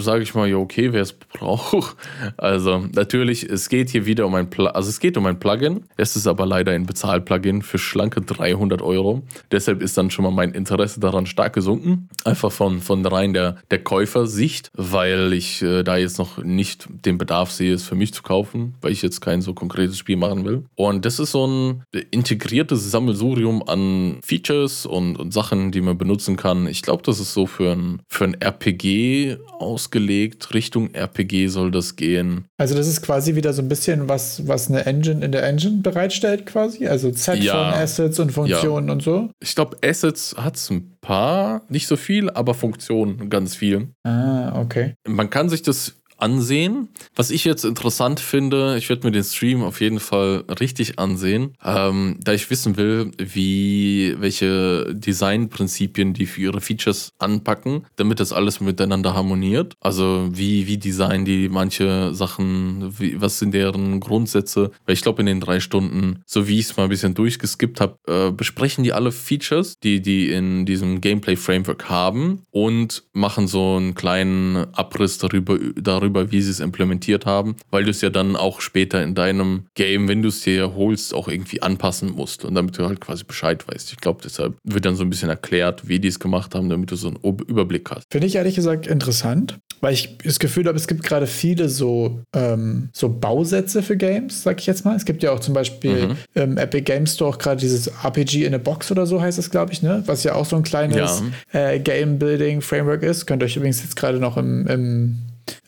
Speaker 1: sage ich mal, ja, okay, wer es braucht. Also, natürlich, es geht hier wieder um ein, Pl also es geht um ein Plugin. Es ist aber leider ein Bezahl-Plugin für schlanke 300 Euro. Deshalb ist dann schon mal mein Interesse daran stark gesunken. Einfach von, von rein der, der Käufersicht, weil ich äh, da jetzt noch nicht den Bedarf sehe, es für mich zu kaufen, weil ich jetzt kein so konkretes Spiel machen will. Und das ist so ein integriertes Sammelsurium an Features und, und Sachen, die man benutzen kann. Ich glaube, das ist so für ein, für ein RPG ausgelegt. Richtung RPG soll das gehen.
Speaker 2: Also das ist quasi wieder so ein bisschen was, was eine Engine in der Engine bereitstellt quasi. Also Set ja. von Assets und Funktionen ja. und so.
Speaker 1: Ich glaube, Assets hat es ein paar, nicht so viel, aber Funktionen ganz viel.
Speaker 2: Ah, okay.
Speaker 1: Man kann sich das ansehen. Was ich jetzt interessant finde, ich werde mir den Stream auf jeden Fall richtig ansehen, ähm, da ich wissen will, wie welche Designprinzipien die für ihre Features anpacken, damit das alles miteinander harmoniert. Also wie wie designen die manche Sachen, wie, was sind deren Grundsätze? Weil ich glaube in den drei Stunden, so wie ich es mal ein bisschen durchgeskippt habe, äh, besprechen die alle Features, die die in diesem Gameplay Framework haben und machen so einen kleinen Abriss darüber darüber darüber, wie sie es implementiert haben, weil du es ja dann auch später in deinem Game, wenn du es dir holst, auch irgendwie anpassen musst und damit du halt quasi Bescheid weißt. Ich glaube, deshalb wird dann so ein bisschen erklärt, wie die es gemacht haben, damit du so einen Überblick hast.
Speaker 2: Finde ich ehrlich gesagt interessant, weil ich das Gefühl habe, es gibt gerade viele so, ähm, so Bausätze für Games, sag ich jetzt mal. Es gibt ja auch zum Beispiel mhm. im Epic Game Store gerade dieses RPG in a Box oder so heißt es, glaube ich, ne? Was ja auch so ein kleines ja. äh, Game-Building-Framework ist. Könnt ihr euch übrigens jetzt gerade noch im, im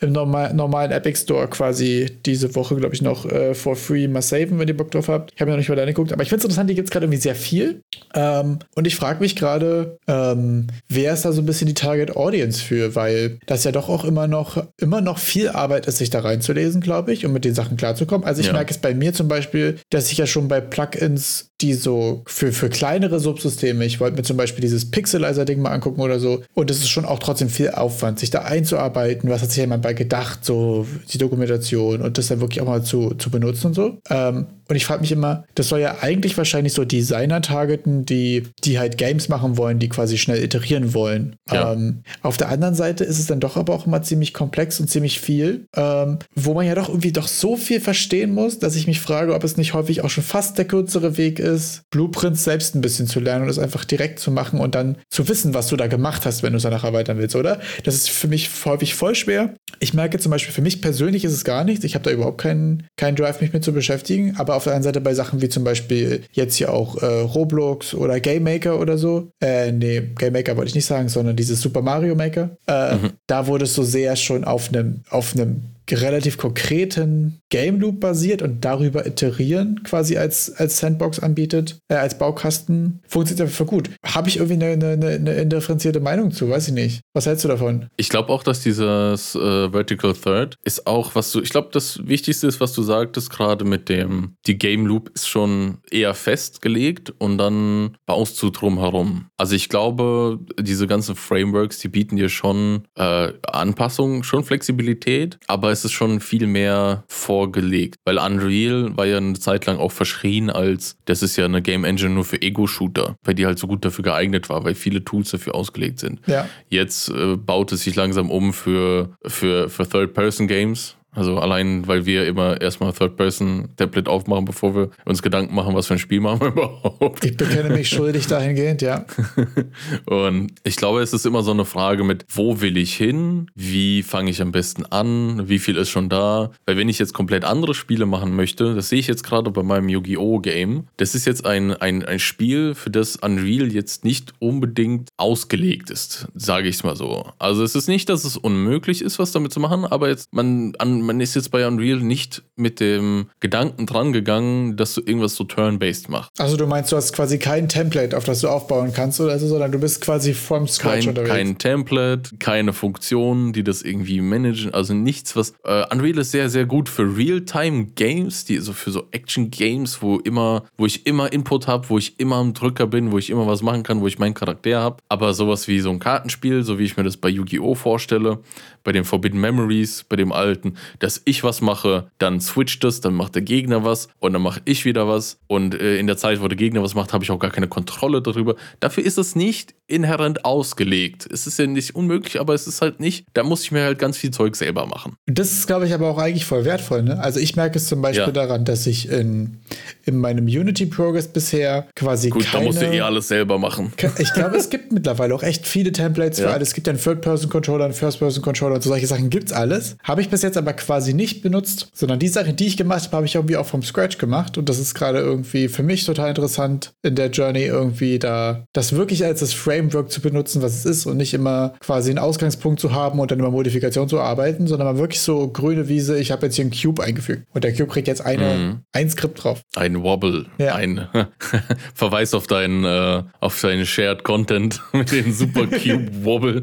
Speaker 2: im normal, normalen Epic Store quasi diese Woche, glaube ich, noch äh, for free mal saven, wenn ihr Bock drauf habt. Ich habe mir noch nicht weiter angeguckt, aber ich finde es interessant, die gibt es gerade irgendwie sehr viel. Ähm, und ich frage mich gerade, ähm, wer ist da so ein bisschen die Target Audience für, weil das ja doch auch immer noch, immer noch viel Arbeit ist, sich da reinzulesen, glaube ich, um mit den Sachen klarzukommen. Also ich ja. merke es bei mir zum Beispiel, dass ich ja schon bei Plugins, die so für, für kleinere Subsysteme, ich wollte mir zum Beispiel dieses Pixelizer-Ding mal angucken oder so, und es ist schon auch trotzdem viel Aufwand, sich da einzuarbeiten, was hat sich ja jemand bei gedacht, so die Dokumentation und das dann wirklich auch mal zu, zu benutzen und so. Ähm, und ich frage mich immer, das soll ja eigentlich wahrscheinlich so Designer targeten, die, die halt Games machen wollen, die quasi schnell iterieren wollen. Ja. Ähm, auf der anderen Seite ist es dann doch aber auch immer ziemlich komplex und ziemlich viel, ähm, wo man ja doch irgendwie doch so viel verstehen muss, dass ich mich frage, ob es nicht häufig auch schon fast der kürzere Weg ist, Blueprints selbst ein bisschen zu lernen und es einfach direkt zu machen und dann zu wissen, was du da gemacht hast, wenn du es danach erweitern willst, oder? Das ist für mich häufig voll schwer. Ich merke zum Beispiel, für mich persönlich ist es gar nichts. Ich habe da überhaupt keinen, keinen Drive, mich mit zu beschäftigen, aber auf auf der einen Seite bei Sachen wie zum Beispiel jetzt hier auch äh, Roblox oder Game Maker oder so. Äh, nee, Game Maker wollte ich nicht sagen, sondern dieses Super Mario Maker. Äh, mhm. Da wurde es so sehr schon auf einem auf einem relativ konkreten Game Loop basiert und darüber iterieren quasi als, als Sandbox anbietet, äh, als Baukasten, funktioniert einfach gut. Habe ich irgendwie eine, eine, eine indifferenzierte Meinung zu? Weiß ich nicht. Was hältst du davon?
Speaker 1: Ich glaube auch, dass dieses äh, Vertical Third ist auch, was du, ich glaube, das Wichtigste ist, was du sagtest, gerade mit dem, die Game Loop ist schon eher festgelegt und dann baust du drum herum. Also ich glaube, diese ganzen Frameworks, die bieten dir schon äh, Anpassungen, schon Flexibilität, aber es ist schon viel mehr vorgelegt, weil Unreal war ja eine Zeit lang auch verschrien als, das ist ja eine Game Engine nur für Ego-Shooter, weil die halt so gut dafür geeignet war, weil viele Tools dafür ausgelegt sind.
Speaker 2: Ja.
Speaker 1: Jetzt äh, baut es sich langsam um für, für, für Third-Person-Games also allein, weil wir immer erstmal Third-Person-Tablet aufmachen, bevor wir uns Gedanken machen, was für ein Spiel machen wir überhaupt.
Speaker 2: Ich bekenne mich schuldig dahingehend, ja.
Speaker 1: Und ich glaube, es ist immer so eine Frage mit, wo will ich hin? Wie fange ich am besten an? Wie viel ist schon da? Weil wenn ich jetzt komplett andere Spiele machen möchte, das sehe ich jetzt gerade bei meinem Yu-Gi-Oh! Game, das ist jetzt ein, ein, ein Spiel, für das Unreal jetzt nicht unbedingt ausgelegt ist, sage ich es mal so. Also es ist nicht, dass es unmöglich ist, was damit zu machen, aber jetzt man an man ist jetzt bei Unreal nicht mit dem Gedanken dran gegangen, dass du irgendwas so turn-based machst.
Speaker 2: Also du meinst, du hast quasi kein Template, auf das du aufbauen kannst oder so, sondern du bist quasi vom Scratch
Speaker 1: kein,
Speaker 2: unterwegs.
Speaker 1: Kein Template, keine Funktionen, die das irgendwie managen, also nichts, was äh, Unreal ist sehr, sehr gut für Real-Time-Games, die so für so Action-Games, wo immer, wo ich immer Input habe, wo ich immer am Drücker bin, wo ich immer was machen kann, wo ich meinen Charakter habe. Aber sowas wie so ein Kartenspiel, so wie ich mir das bei Yu-Gi-Oh! vorstelle, bei den Forbidden Memories, bei dem alten, dass ich was mache, dann switcht es, dann macht der Gegner was und dann mache ich wieder was. Und äh, in der Zeit, wo der Gegner was macht, habe ich auch gar keine Kontrolle darüber. Dafür ist es nicht inhärent ausgelegt. Es ist ja nicht unmöglich, aber es ist halt nicht, da muss ich mir halt ganz viel Zeug selber machen.
Speaker 2: Das ist, glaube ich, aber auch eigentlich voll wertvoll. Ne? Also ich merke es zum Beispiel ja. daran, dass ich in, in meinem Unity Progress bisher quasi
Speaker 1: Gut,
Speaker 2: keine,
Speaker 1: da musst du eh alles selber machen.
Speaker 2: Ich glaube, es gibt mittlerweile auch echt viele Templates ja. für alles. Es gibt ja einen Third-Person-Controller, einen First-Person-Controller und so solche Sachen gibt es alles. Habe ich bis jetzt aber quasi nicht benutzt, sondern die Sachen, die ich gemacht habe, habe ich irgendwie auch vom Scratch gemacht und das ist gerade irgendwie für mich total interessant in der Journey irgendwie da das wirklich als das Framework zu benutzen, was es ist und nicht immer quasi einen Ausgangspunkt zu haben und dann über Modifikation zu arbeiten, sondern mal wirklich so grüne Wiese, ich habe jetzt hier einen Cube eingefügt und der Cube kriegt jetzt eine, mhm. ein Skript drauf.
Speaker 1: Ein Wobble, ja. ein Verweis auf deinen, äh, auf deinen Shared Content mit dem Super Cube Wobble.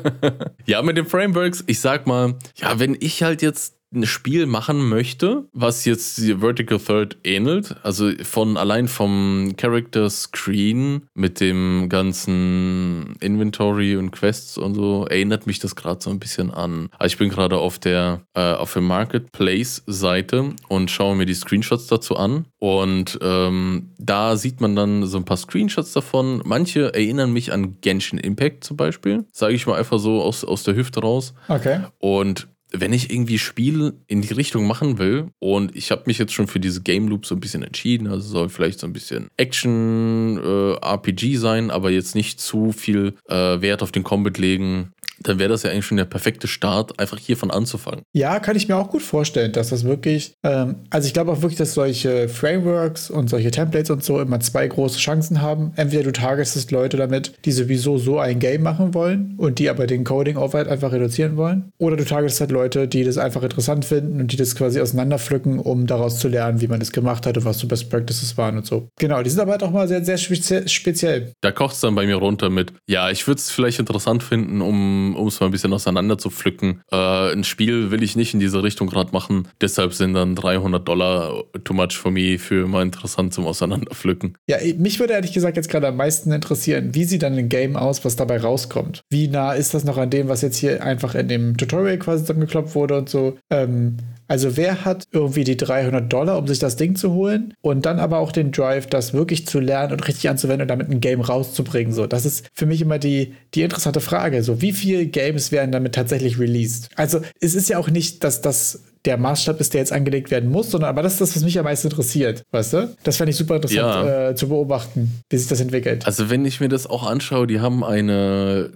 Speaker 1: ja, mit den Frameworks, ich sag mal, ja, wenn ich halt jetzt ein Spiel machen möchte, was jetzt die Vertical Third ähnelt, also von allein vom Character Screen mit dem ganzen Inventory und Quests und so, erinnert mich das gerade so ein bisschen an. Also ich bin gerade auf der äh, auf der Marketplace-Seite und schaue mir die Screenshots dazu an. Und ähm, da sieht man dann so ein paar Screenshots davon. Manche erinnern mich an Genshin Impact zum Beispiel. Sage ich mal einfach so aus, aus der Hüfte raus.
Speaker 2: Okay.
Speaker 1: Und wenn ich irgendwie Spiel in die Richtung machen will und ich habe mich jetzt schon für diese Game Loop so ein bisschen entschieden, also soll vielleicht so ein bisschen Action äh, RPG sein, aber jetzt nicht zu viel äh, Wert auf den Combat legen, dann wäre das ja eigentlich schon der perfekte Start, einfach hiervon anzufangen.
Speaker 2: Ja, kann ich mir auch gut vorstellen, dass das wirklich, ähm, also ich glaube auch wirklich, dass solche Frameworks und solche Templates und so immer zwei große Chancen haben. Entweder du targetest Leute damit, die sowieso so ein Game machen wollen und die aber den Coding-Aufwand einfach reduzieren wollen. Oder du targetest halt Leute, die das einfach interessant finden und die das quasi auseinanderpflücken, um daraus zu lernen, wie man das gemacht hat und was so Best Practices waren und so. Genau, die sind aber halt auch mal sehr, sehr speziell.
Speaker 1: Da kocht es dann bei mir runter mit, ja, ich würde es vielleicht interessant finden, um um es mal ein bisschen auseinander zu pflücken. Äh, ein Spiel will ich nicht in diese Richtung gerade machen. Deshalb sind dann 300 Dollar too much for me für mal interessant zum Auseinanderpflücken.
Speaker 2: Ja, mich würde ehrlich gesagt jetzt gerade am meisten interessieren, wie sieht dann ein Game aus, was dabei rauskommt? Wie nah ist das noch an dem, was jetzt hier einfach in dem Tutorial quasi zusammengeklopft wurde und so? Ähm, also wer hat irgendwie die 300 Dollar, um sich das Ding zu holen und dann aber auch den Drive, das wirklich zu lernen und richtig anzuwenden und damit ein Game rauszubringen? So, das ist für mich immer die, die interessante Frage. So, wie viele Games werden damit tatsächlich released? Also es ist ja auch nicht, dass das der Maßstab ist, der jetzt angelegt werden muss, sondern aber das ist das, was mich am meisten interessiert, weißt du? Das fände ich super interessant ja. äh, zu beobachten, wie sich das entwickelt.
Speaker 1: Also wenn ich mir das auch anschaue, die haben eine,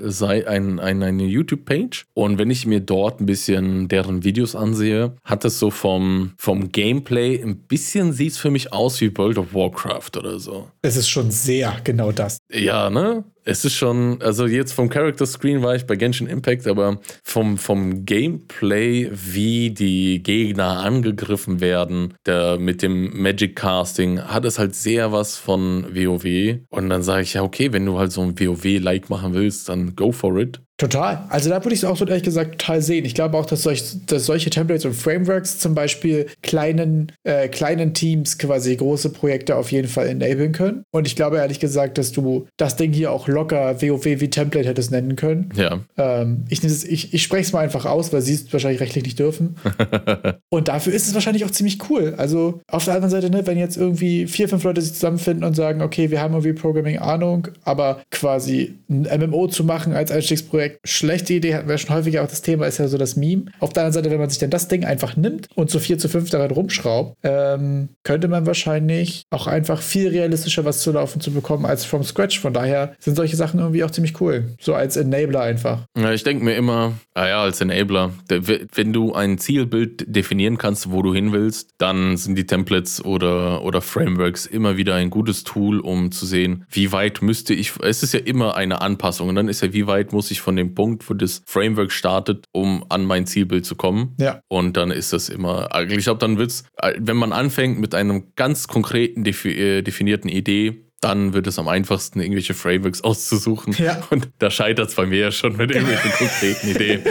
Speaker 1: ein, ein, eine YouTube-Page und wenn ich mir dort ein bisschen deren Videos ansehe, hat es so vom, vom Gameplay ein bisschen sieht es für mich aus wie World of Warcraft oder so.
Speaker 2: Es ist schon sehr genau das.
Speaker 1: Ja, ne? Es ist schon, also jetzt vom Character Screen war ich bei Genshin Impact, aber vom, vom Gameplay, wie die Gegner angegriffen werden, der, mit dem Magic Casting, hat es halt sehr was von WoW. Und dann sage ich, ja, okay, wenn du halt so ein WoW-like machen willst, dann go for it.
Speaker 2: Total. Also da würde ich es auch so ehrlich gesagt total sehen. Ich glaube auch, dass, solch, dass solche Templates und Frameworks zum Beispiel kleinen, äh, kleinen Teams quasi große Projekte auf jeden Fall enablen können. Und ich glaube ehrlich gesagt, dass du das Ding hier auch locker WoW wie Template hättest nennen können.
Speaker 1: Ja.
Speaker 2: Ähm, ich ich, ich spreche es mal einfach aus, weil sie es wahrscheinlich rechtlich nicht dürfen. und dafür ist es wahrscheinlich auch ziemlich cool. Also auf der anderen Seite, ne, wenn jetzt irgendwie vier, fünf Leute sich zusammenfinden und sagen, okay, wir haben irgendwie Programming Ahnung, aber quasi ein MMO zu machen als Einstiegsprojekt, Projekt schlechte Idee, hatten wir schon häufiger auch das Thema, ist ja so das Meme. Auf der anderen Seite, wenn man sich dann das Ding einfach nimmt und so 4 zu 5 daran rumschraubt, ähm, könnte man wahrscheinlich auch einfach viel realistischer was zu laufen zu bekommen als from scratch. Von daher sind solche Sachen irgendwie auch ziemlich cool. So als Enabler einfach.
Speaker 1: Ja, ich denke mir immer, ah ja, als Enabler, wenn du ein Zielbild definieren kannst, wo du hin willst, dann sind die Templates oder, oder Frameworks immer wieder ein gutes Tool, um zu sehen, wie weit müsste ich, es ist ja immer eine Anpassung und dann ist ja, wie weit muss ich von dem Punkt, wo das Framework startet, um an mein Zielbild zu kommen.
Speaker 2: Ja.
Speaker 1: Und dann ist das immer, ich glaube, dann wird es, wenn man anfängt mit einem ganz konkreten, äh, definierten Idee, dann wird es am einfachsten, irgendwelche Frameworks auszusuchen.
Speaker 2: Ja.
Speaker 1: Und da scheitert es bei mir ja schon mit irgendwelchen konkreten Ideen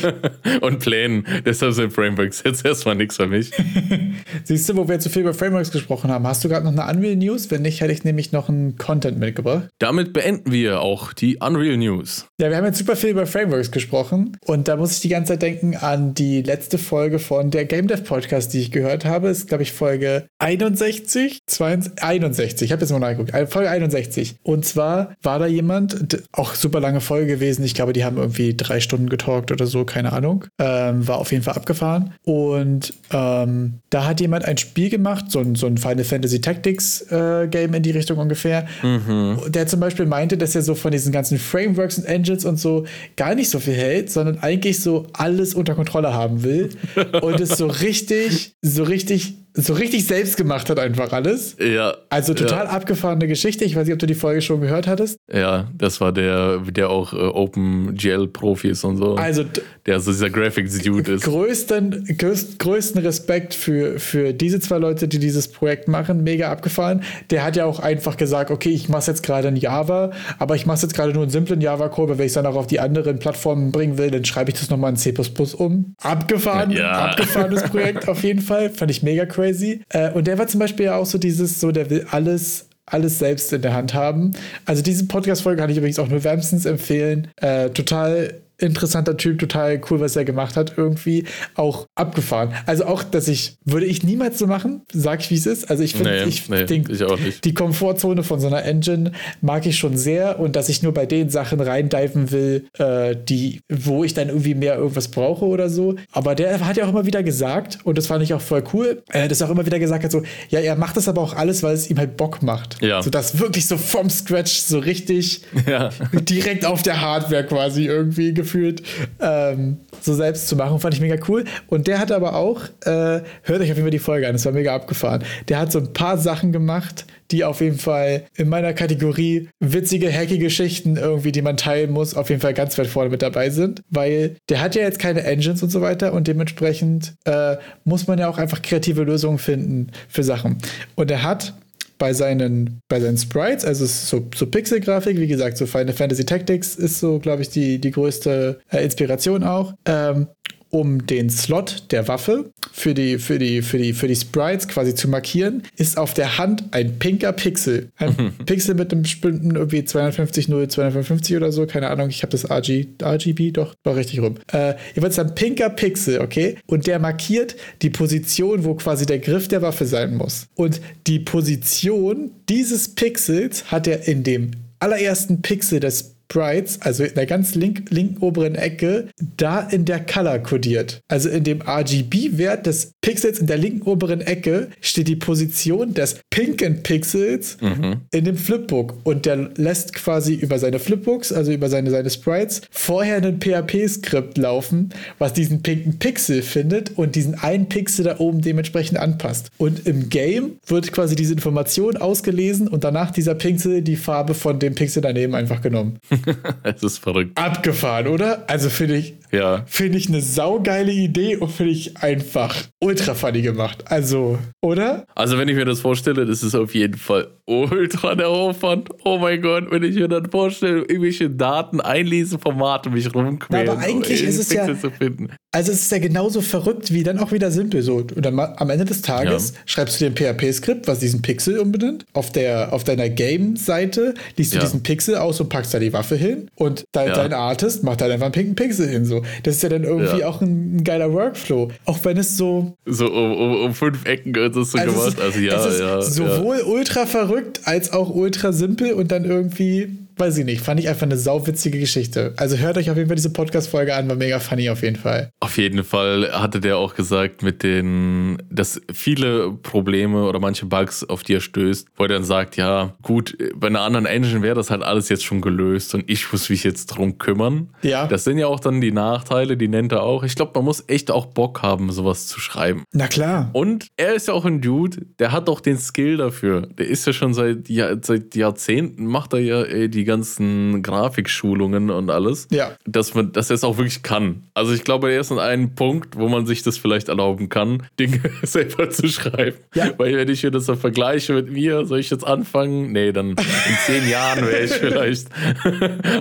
Speaker 1: und Plänen. Deshalb sind Frameworks jetzt erstmal nichts für mich.
Speaker 2: Siehst du, wo wir so viel über Frameworks gesprochen haben, hast du gerade noch eine Unreal News? Wenn nicht, hätte ich nämlich noch einen Content mitgebracht.
Speaker 1: Damit beenden wir auch die Unreal News.
Speaker 2: Ja, wir haben jetzt super viel über Frameworks gesprochen und da muss ich die ganze Zeit denken an die letzte Folge von der Game Dev Podcast, die ich gehört habe. Das ist, glaube ich, Folge 61, 62, 61. Ich habe jetzt mal nachgeguckt. Folge 61. Und zwar war da jemand, auch super lange Folge gewesen. Ich glaube, die haben irgendwie drei Stunden getalkt oder so, keine Ahnung. Ähm, war auf jeden Fall abgefahren. Und ähm, da hat jemand ein Spiel gemacht, so ein, so ein Final Fantasy Tactics äh, Game in die Richtung ungefähr. Mhm. Der zum Beispiel meinte, dass er so von diesen ganzen Frameworks und Engines und so gar nicht so viel hält, sondern eigentlich so alles unter Kontrolle haben will und es so richtig, so richtig so richtig selbst gemacht hat einfach alles.
Speaker 1: Ja.
Speaker 2: Also total
Speaker 1: ja.
Speaker 2: abgefahrene Geschichte. Ich weiß nicht, ob du die Folge schon gehört hattest.
Speaker 1: Ja, das war der, der auch äh, OpenGL-Profi ist und so.
Speaker 2: Also
Speaker 1: der so dieser Graphics-Dude ist.
Speaker 2: Größten, größt, größten Respekt für, für diese zwei Leute, die dieses Projekt machen. Mega abgefahren. Der hat ja auch einfach gesagt, okay, ich mache jetzt gerade in Java, aber ich mache jetzt gerade nur einen simplen Java-Code, weil wenn ich es dann auch auf die anderen Plattformen bringen will, dann schreibe ich das nochmal in C++ um. Abgefahren, ja. abgefahrenes Projekt auf jeden Fall. Fand ich mega crazy crazy. Äh, und der war zum Beispiel ja auch so dieses, so, der will alles alles selbst in der Hand haben. Also diese Podcast-Folge kann ich übrigens auch nur wärmstens empfehlen. Äh, total interessanter Typ, total cool, was er gemacht hat, irgendwie auch abgefahren. Also auch, dass ich, würde ich niemals so machen, sag ich, wie es ist. Also ich finde,
Speaker 1: Nee,
Speaker 2: ich,
Speaker 1: nee,
Speaker 2: den,
Speaker 1: ich auch nicht.
Speaker 2: die Komfortzone von so einer Engine mag ich schon sehr und dass ich nur bei den Sachen reindiven will, äh, die, wo ich dann irgendwie mehr irgendwas brauche oder so. Aber der hat ja auch immer wieder gesagt, und das fand ich auch voll cool, äh, dass er auch immer wieder gesagt hat, so, ja, er macht das aber auch alles, weil es ihm halt Bock macht.
Speaker 1: Ja.
Speaker 2: So dass wirklich so vom Scratch so richtig
Speaker 1: Ja.
Speaker 2: direkt auf der Hardware quasi irgendwie gefühlt ähm, so selbst zu machen, fand ich mega cool. Und der hat aber auch, äh, hört euch auf jeden Fall die Folge an, das war mega abgefahren. Der hat so ein paar Sachen gemacht, die auf jeden Fall in meiner Kategorie witzige, hacky Geschichten irgendwie, die man teilen muss, auf jeden Fall ganz weit vorne mit dabei sind, weil der hat ja jetzt keine Engines und so weiter und dementsprechend äh, muss man ja auch einfach kreative Lösungen finden für Sachen. Und er hat bei seinen, bei seinen Sprites, also so, so Pixel-Grafik, wie gesagt, so Final Fantasy Tactics ist so, glaube ich, die, die größte äh, Inspiration auch. Ähm, um den Slot der Waffe für die, für, die, für, die, für die Sprites quasi zu markieren, ist auf der Hand ein pinker Pixel. Ein Pixel mit einem bestimmten irgendwie 250, 0, 255 oder so, keine Ahnung, ich habe das RG, RGB, doch, war richtig rum. Äh, jeweils ein pinker Pixel, okay? Und der markiert die Position, wo quasi der Griff der Waffe sein muss. Und die Position dieses Pixels hat er in dem allerersten Pixel des Sprites, also in der ganz link, linken oberen Ecke, da in der Color kodiert. Also in dem RGB-Wert des Pixels in der linken oberen Ecke steht die Position des pinken Pixels in dem Flipbook. Und der lässt quasi über seine Flipbooks, also über seine, seine Sprites, vorher ein PHP-Skript laufen, was diesen pinken Pixel findet und diesen einen Pixel da oben dementsprechend anpasst. Und im Game wird quasi diese Information ausgelesen und danach dieser Pixel die Farbe von dem Pixel daneben einfach genommen.
Speaker 1: Es ist verrückt.
Speaker 2: Abgefahren, oder? Also finde ich,
Speaker 1: Ja.
Speaker 2: finde ich eine saugeile Idee und finde ich einfach ultra funny gemacht. Also, oder?
Speaker 1: Also, wenn ich mir das vorstelle, das ist auf jeden Fall ultra der Aufwand. Oh mein Gott, wenn ich mir dann vorstelle, irgendwelche Daten einlesen, Formate mich rumquälen.
Speaker 2: Na, aber eigentlich
Speaker 1: um
Speaker 2: ist es ja-
Speaker 1: Pixel Zu finden.
Speaker 2: Also es ist ja genauso verrückt wie dann auch wieder simpel so. Und dann am Ende des Tages
Speaker 1: Ja.
Speaker 2: schreibst du dir ein PHP-Skript, was diesen Pixel umbenennt. Auf, der, auf deiner Game-Seite liest du
Speaker 1: Ja.
Speaker 2: diesen Pixel aus und packst da die Waffe hin. Und dein,
Speaker 1: Ja.
Speaker 2: dein Artist macht da einfach einen pinken Pixel hin. So. Das ist ja dann irgendwie
Speaker 1: Ja.
Speaker 2: auch ein, geiler Workflow. Auch wenn es so
Speaker 1: So um, um, um fünf Ecken ist das so
Speaker 2: Also
Speaker 1: gemacht.
Speaker 2: es
Speaker 1: also ja,
Speaker 2: es ist
Speaker 1: ja. ja.
Speaker 2: sowohl ultra verrückt als auch ultra simpel und dann irgendwie, weiß ich nicht, fand ich einfach eine sauwitzige Geschichte. Also hört euch auf jeden Fall diese Podcast-Folge an, war mega funny auf jeden Fall.
Speaker 1: Auf jeden Fall hatte der auch gesagt, mit den, dass viele Probleme oder manche Bugs auf die er stößt, wo er dann sagt, ja, gut, bei einer anderen Engine wäre das halt alles jetzt schon gelöst und ich muss mich jetzt drum kümmern.
Speaker 2: Ja.
Speaker 1: Das sind ja auch dann die Nachteile, die nennt er auch. Ich glaube, man muss echt auch Bock haben, sowas zu schreiben.
Speaker 2: Na klar.
Speaker 1: Und er ist ja auch ein Dude, der hat auch den Skill dafür. Der ist ja schon seit, Jahr, seit Jahrzehnten, macht er ja äh, die ganzen Grafikschulungen und alles.
Speaker 2: Ja.
Speaker 1: Dass, man, dass er es auch wirklich kann. Also ich glaube, er ist an einem Punkt, wo man sich das vielleicht erlauben kann, Dinge selber zu schreiben.
Speaker 2: Ja.
Speaker 1: Weil wenn ich mir das so vergleiche mit mir, soll ich jetzt anfangen? Nee, dann in zehn Jahren wäre ich vielleicht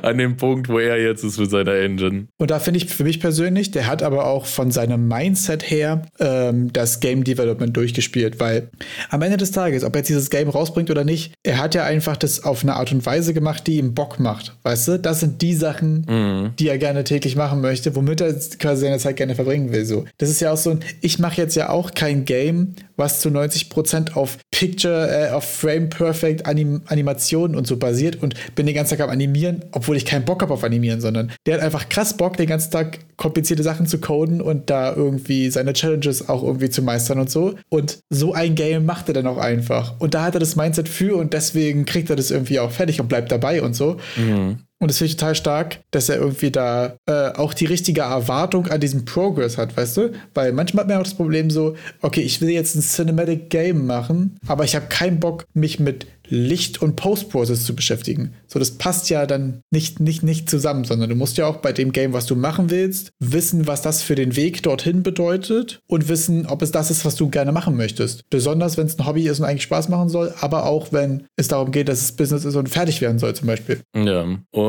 Speaker 1: an dem Punkt, wo er jetzt ist mit seiner Engine.
Speaker 2: Und da finde ich für mich persönlich, der hat aber auch von seinem Mindset her ähm, das Game Development durchgespielt, weil am Ende des Tages, ob er jetzt dieses Game rausbringt oder nicht, er hat ja einfach das auf eine Art und Weise gemacht, die ihm Bock macht. Weißt du, das sind die Sachen, die er gerne täglich machen möchte, womit er quasi seine Zeit gerne verbringen will. So, das ist ja auch so ein, ich mache jetzt ja auch kein Game, was zu 90% auf Picture, äh, auf Frame Perfect Anim Animationen und so basiert und bin den ganzen Tag am Animieren, obwohl ich keinen Bock habe auf Animieren, sondern der hat einfach krass Bock, den ganzen Tag komplizierte Sachen zu coden und da irgendwie seine Challenges auch irgendwie zu meistern und so. Und so ein Game macht er dann auch einfach. Und da hat er das Mindset für und deswegen kriegt er das irgendwie auch fertig und bleibt dabei und so. Und das finde ich total stark, dass er irgendwie da äh, auch die richtige Erwartung an diesem Progress hat, weißt du? Weil manchmal hat man auch das Problem so, okay, ich will jetzt ein Cinematic Game machen, aber ich habe keinen Bock, mich mit Licht und Post-Process zu beschäftigen. So, das passt ja dann nicht, nicht, nicht zusammen, sondern du musst ja auch bei dem Game, was du machen willst, wissen, was das für den Weg dorthin bedeutet und wissen, ob es das ist, was du gerne machen möchtest. Besonders, wenn es ein Hobby ist und eigentlich Spaß machen soll, aber auch, wenn es darum geht, dass es Business ist und fertig werden soll, zum Beispiel.
Speaker 1: Ja, Und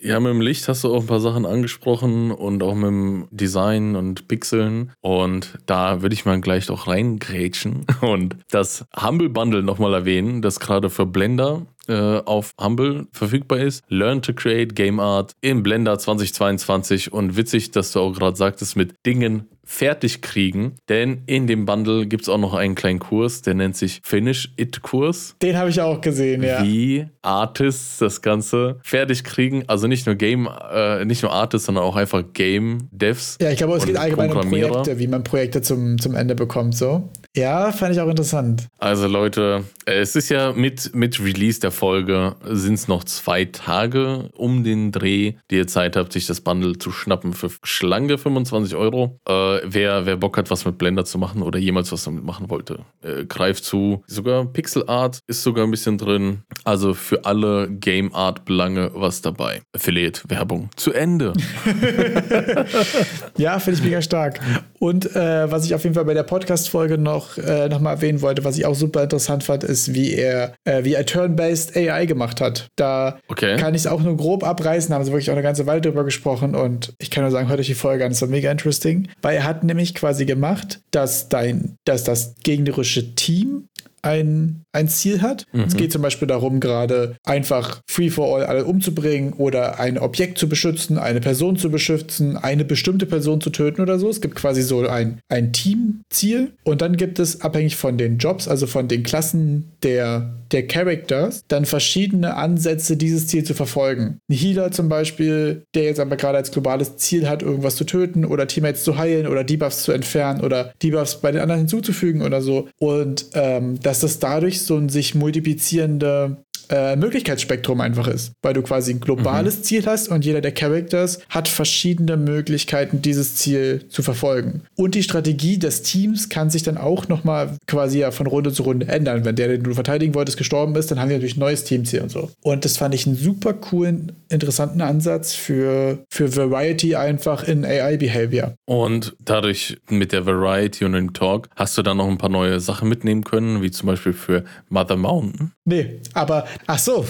Speaker 1: ja, mit dem Licht hast du auch ein paar Sachen angesprochen und auch mit dem Design und Pixeln. Und da würde ich mal gleich doch reingrätschen und das Humble Bundle nochmal erwähnen, das gerade für Blender äh, auf Humble verfügbar ist. Learn to Create Game Art im Blender 2022 und witzig, dass du auch gerade sagtest, mit Dingen fertig kriegen, denn in dem Bundle gibt es auch noch einen kleinen Kurs, der nennt sich Finish It Kurs.
Speaker 2: Den habe ich auch gesehen, ja.
Speaker 1: Wie Artists das Ganze fertig kriegen, also nicht nur Game, äh, nicht nur Artists, sondern auch einfach Game Devs.
Speaker 2: Ja, ich glaube, es geht allgemein um Projekte, wie man Projekte zum, zum Ende bekommt, so. Ja, fand ich auch interessant.
Speaker 1: Also Leute, es ist ja mit, mit Release der Folge sind es noch zwei Tage um den Dreh, die ihr Zeit habt, sich das Bundle zu schnappen für schlanke 25 Euro. Äh, wer, wer Bock hat, was mit Blender zu machen oder jemals was damit machen wollte, äh, greift zu. Sogar Pixel Art ist sogar ein bisschen drin. Also für alle Game Art Belange was dabei. Affiliate Werbung zu Ende.
Speaker 2: ja, finde ich mega stark. Und äh, was ich auf jeden Fall bei der Podcast-Folge noch, äh, noch mal erwähnen wollte, was ich auch super interessant fand, ist, wie er, äh, wie er Turn-Based AI gemacht hat. Da okay. kann ich es auch nur grob abreißen, haben sie wirklich auch eine ganze Weile drüber gesprochen und ich kann nur sagen, hört euch die Folge an, das war mega interesting. Weil er hat nämlich quasi gemacht, dass dein, dass das gegnerische Team ein, ein Ziel hat. Mhm. Es geht zum Beispiel darum, gerade einfach free for all alle umzubringen oder ein Objekt zu beschützen, eine Person zu beschützen, eine bestimmte Person zu töten oder so. Es gibt quasi so ein, ein Teamziel und dann gibt es abhängig von den Jobs, also von den Klassen der, der Characters, dann verschiedene Ansätze, dieses Ziel zu verfolgen. Ein Healer zum Beispiel, der jetzt aber gerade als globales Ziel hat, irgendwas zu töten oder Teammates zu heilen oder Debuffs zu entfernen oder Debuffs bei den anderen hinzuzufügen oder so. Und ähm, das dass das dadurch so ein sich multiplizierende äh, Möglichkeitsspektrum einfach ist, weil du quasi ein globales mhm. Ziel hast und jeder der Characters hat verschiedene Möglichkeiten, dieses Ziel zu verfolgen. Und die Strategie des Teams kann sich dann auch nochmal quasi ja von Runde zu Runde ändern. Wenn der, den du verteidigen wolltest, gestorben ist, dann haben wir natürlich ein neues Teamziel und so. Und das fand ich einen super coolen, interessanten Ansatz für, für Variety einfach in AI-Behavior.
Speaker 1: Und dadurch mit der Variety und dem Talk hast du dann noch ein paar neue Sachen mitnehmen können, wie zum Beispiel für Mother Mountain.
Speaker 2: Nee, aber Ach so.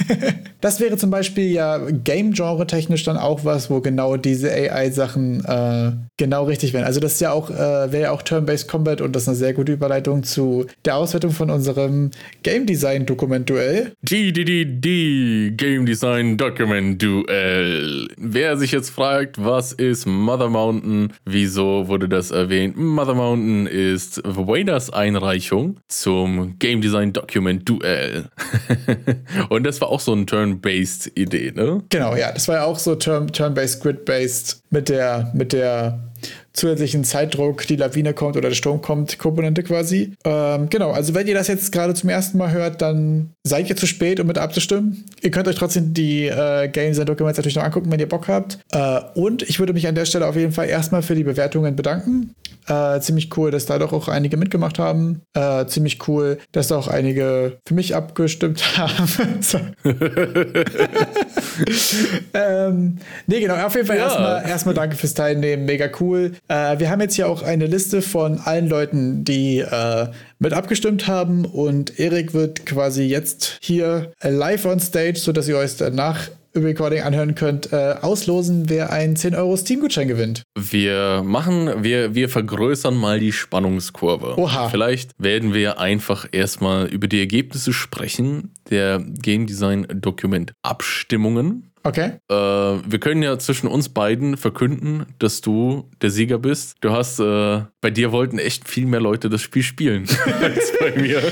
Speaker 2: das wäre zum Beispiel ja Game-Genre technisch dann auch was, wo genau diese AI-Sachen äh, genau richtig wären. Also das ist ja auch, äh, wäre ja auch Turn-Based Combat und das ist eine sehr gute Überleitung zu der Auswertung von unserem Game Design Dokument Duell.
Speaker 1: GDDD Game Design Document Duell. Wer sich jetzt fragt, was ist Mother Mountain? Wieso wurde das erwähnt? Mother Mountain ist Waders Einreichung zum Game Design Document Duell. und das war auch so eine Turn-Based Idee, ne?
Speaker 2: Genau, ja. Das war ja auch so Turn-Based, Grid-Based mit der, mit der zusätzlichen Zeitdruck, die Lawine kommt oder der Sturm kommt, Komponente quasi. Ähm, genau, also wenn ihr das jetzt gerade zum ersten Mal hört, dann seid ihr zu spät, um mit abzustimmen. Ihr könnt euch trotzdem die äh, Games and Documents natürlich noch angucken, wenn ihr Bock habt. Äh, und ich würde mich an der Stelle auf jeden Fall erstmal für die Bewertungen bedanken. Äh, ziemlich cool, dass da doch auch einige mitgemacht haben. Äh, ziemlich cool, dass auch einige für mich abgestimmt haben. ähm, nee, genau, auf jeden Fall ja. erstmal, erstmal danke fürs Teilnehmen. Mega cool. Äh, wir haben jetzt hier auch eine Liste von allen Leuten, die äh, mit abgestimmt haben und Erik wird quasi jetzt hier live on stage, sodass ihr euch danach Recording anhören könnt, äh, auslosen, wer einen 10 Euro Steam-Gutschein gewinnt.
Speaker 1: Wir machen, wir, wir vergrößern mal die Spannungskurve.
Speaker 2: Oha.
Speaker 1: Vielleicht werden wir einfach erstmal über die Ergebnisse sprechen der Game Design Dokument Abstimmungen.
Speaker 2: Okay.
Speaker 1: Äh, wir können ja zwischen uns beiden verkünden, dass du der Sieger bist. Du hast, äh, bei dir wollten echt viel mehr Leute das Spiel spielen als bei mir.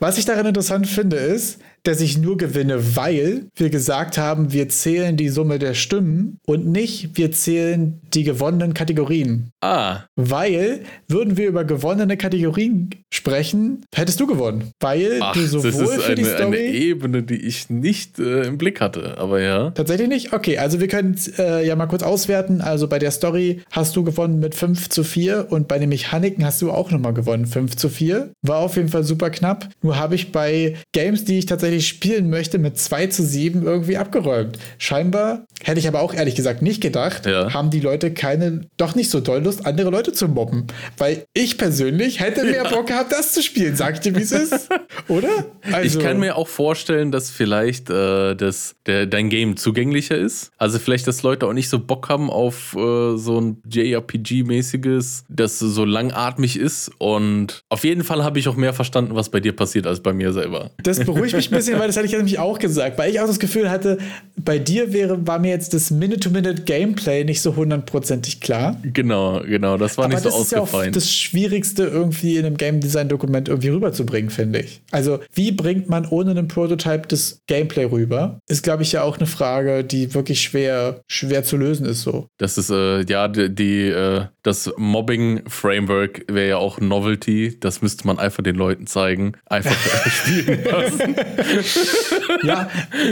Speaker 2: Was ich daran interessant finde, ist, dass ich nur gewinne, weil wir gesagt haben, wir zählen die Summe der Stimmen und nicht, wir zählen die gewonnenen Kategorien.
Speaker 1: Ah.
Speaker 2: Weil, würden wir über gewonnene Kategorien sprechen, hättest du gewonnen. Weil Ach, du sowohl
Speaker 1: das ist
Speaker 2: für die
Speaker 1: eine,
Speaker 2: Story.
Speaker 1: eine Ebene, die ich nicht äh, im Blick hatte, aber ja.
Speaker 2: Tatsächlich nicht? Okay, also wir können äh, ja mal kurz auswerten. Also bei der Story hast du gewonnen mit 5 zu 4 und bei den Mechaniken hast du auch nochmal gewonnen, 5 zu 4. War auf jeden Fall super knapp. Nur habe ich bei Games, die ich tatsächlich spielen möchte, mit 2 zu 7 irgendwie abgeräumt. Scheinbar hätte ich aber auch ehrlich gesagt nicht gedacht,
Speaker 1: Ja.
Speaker 2: haben die Leute keine, doch nicht so doll Lust, andere Leute zu mobben. Weil ich persönlich hätte mehr Bock gehabt, das zu spielen. Sag ich dir, wie es ist. Oder? Also,
Speaker 1: Ich kann mir auch vorstellen, dass vielleicht äh, das, der, dein Game zugänglicher ist. Also vielleicht, dass Leute auch nicht so Bock haben auf äh, so ein JRPG-mäßiges, das so langatmig ist. Und auf jeden Fall habe ich auch mehr verstanden, was bei dir passiert, als bei mir selber.
Speaker 2: Das beruhigt mich ein bisschen, weil das hatte ich nämlich auch gesagt, weil ich auch das Gefühl hatte, bei dir wäre, war mir jetzt das Minute-to-Minute-Gameplay nicht so hundertprozentig klar.
Speaker 1: Genau, genau. Das war
Speaker 2: Aber
Speaker 1: nicht so
Speaker 2: das ist ja auch
Speaker 1: ausgefallen.
Speaker 2: das Schwierigste irgendwie in einem Game Design Dokument irgendwie rüberzubringen, finde ich. Also, wie bringt man ohne einen Prototype das Gameplay rüber? Ist, glaube ich, ja auch eine Frage, die wirklich schwer, schwer zu lösen ist so.
Speaker 1: Das ist, äh, ja, die, die äh, das Mobbing-Framework wäre ja auch Novelty. Das müsste man einfach den Leuten zeigen. Einfach spielen lassen.
Speaker 2: Ja,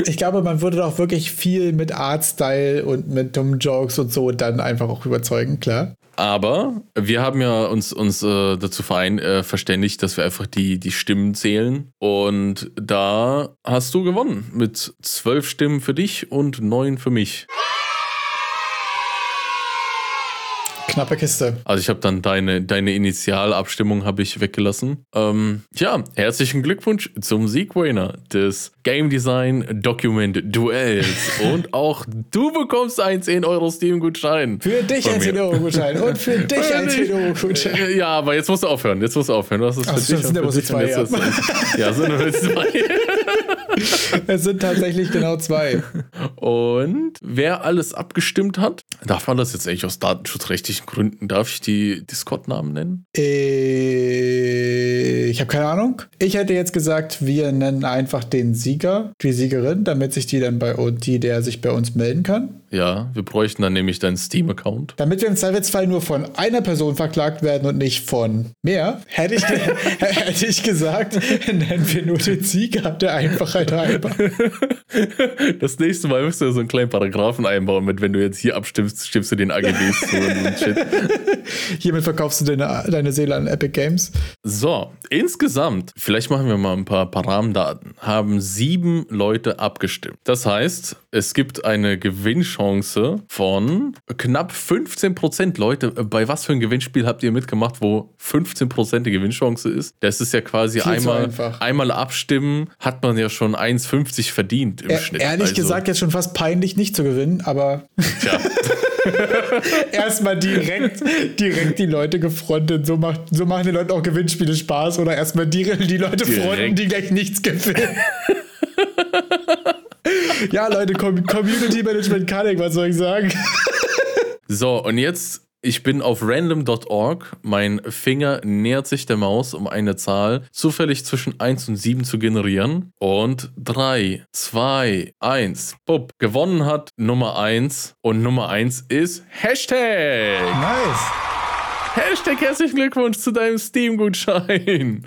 Speaker 2: ich glaube, man würde auch wirklich viel mit Artstyle und mit dummen Jokes und so dann einfach auch überzeugen, klar.
Speaker 1: Aber wir haben ja uns, uns äh, dazu verein, äh, verständigt, dass wir einfach die, die Stimmen zählen. Und da hast du gewonnen mit zwölf Stimmen für dich und neun für mich.
Speaker 2: Knappe Kiste.
Speaker 1: Also ich habe dann deine, deine Initialabstimmung habe ich weggelassen. Ähm, ja, herzlichen Glückwunsch zum Siegwinner des Game Design Document Duells. und auch du bekommst einen 10 Euro Steam-Gutschein.
Speaker 2: Für dich ein
Speaker 1: mir.
Speaker 2: 10 Euro Gutschein und für dich ein 10 Euro Gutschein.
Speaker 1: Äh, Ja, aber jetzt musst du aufhören. Jetzt musst du aufhören. Das ist
Speaker 2: Ach,
Speaker 1: für dich
Speaker 2: sind aber zwei,
Speaker 1: ist- Ja, sind nur zwei.
Speaker 2: Es sind tatsächlich genau zwei.
Speaker 1: Und wer alles abgestimmt hat, darf man das jetzt eigentlich aus datenschutzrechtlichen Gründen, darf ich die Discord-Namen nennen?
Speaker 2: Äh, Ich habe keine Ahnung. Ich hätte jetzt gesagt, wir nennen einfach den Sieger, die Siegerin, damit sich die dann bei uns, die, der sich bei uns melden kann.
Speaker 1: Ja, wir bräuchten dann nämlich deinen Steam-Account.
Speaker 2: Damit wir im Zweifelsfall nur von einer Person verklagt werden und nicht von mehr, hätte ich, hätte ich gesagt, nennen wir nur den Sieger der Einfachheit halber.
Speaker 1: Das nächste Mal müsst ihr so einen kleinen Paragraphen einbauen mit, wenn du jetzt hier abstimmst, stimmst du den AGBs zu und so Shit.
Speaker 2: Hiermit verkaufst du deine, deine Seele an Epic Games.
Speaker 1: So, insgesamt, vielleicht machen wir mal ein paar, Rahmendaten, haben sieben Leute abgestimmt. Das heißt, es gibt eine Gewinnchance von knapp 15%. Leute, bei was für ein Gewinnspiel habt ihr mitgemacht, wo 15% die Gewinnchance ist? Das ist ja quasi
Speaker 2: Viel
Speaker 1: einmal, einmal abstimmen, hat man ja schon 1,50 verdient im
Speaker 2: E
Speaker 1: Schnitt.
Speaker 2: ehrlich
Speaker 1: Also,
Speaker 2: gesagt, jetzt schon fast peinlich, nicht zu gewinnen, aber
Speaker 1: Tja,
Speaker 2: erstmal direkt, direkt die Leute gefrontet. So, macht, so machen den Leuten auch Gewinnspiele Spaß oder erstmal die, die Leute
Speaker 1: Direkt.
Speaker 2: fronten, die gleich nichts gewinnen. ja, Leute, Com Community Management kann ich, was soll ich sagen?
Speaker 1: So, und jetzt, ich bin auf random.org. Mein Finger nähert sich der Maus, um eine Zahl zufällig zwischen 1 und 7 zu generieren. Und 3, 2, 1. Bupp. Gewonnen hat Nummer 1. Und Nummer 1 ist Hashtag.
Speaker 2: Nice.
Speaker 1: Hashtag herzlichen Glückwunsch zu deinem Steam-Gutschein.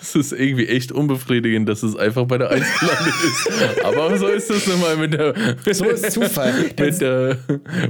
Speaker 1: das ist irgendwie echt unbefriedigend, dass es einfach bei der 1 gelandet ist. Aber so ist es nun mal mit der.
Speaker 2: So ist Zufall.
Speaker 1: mit, der,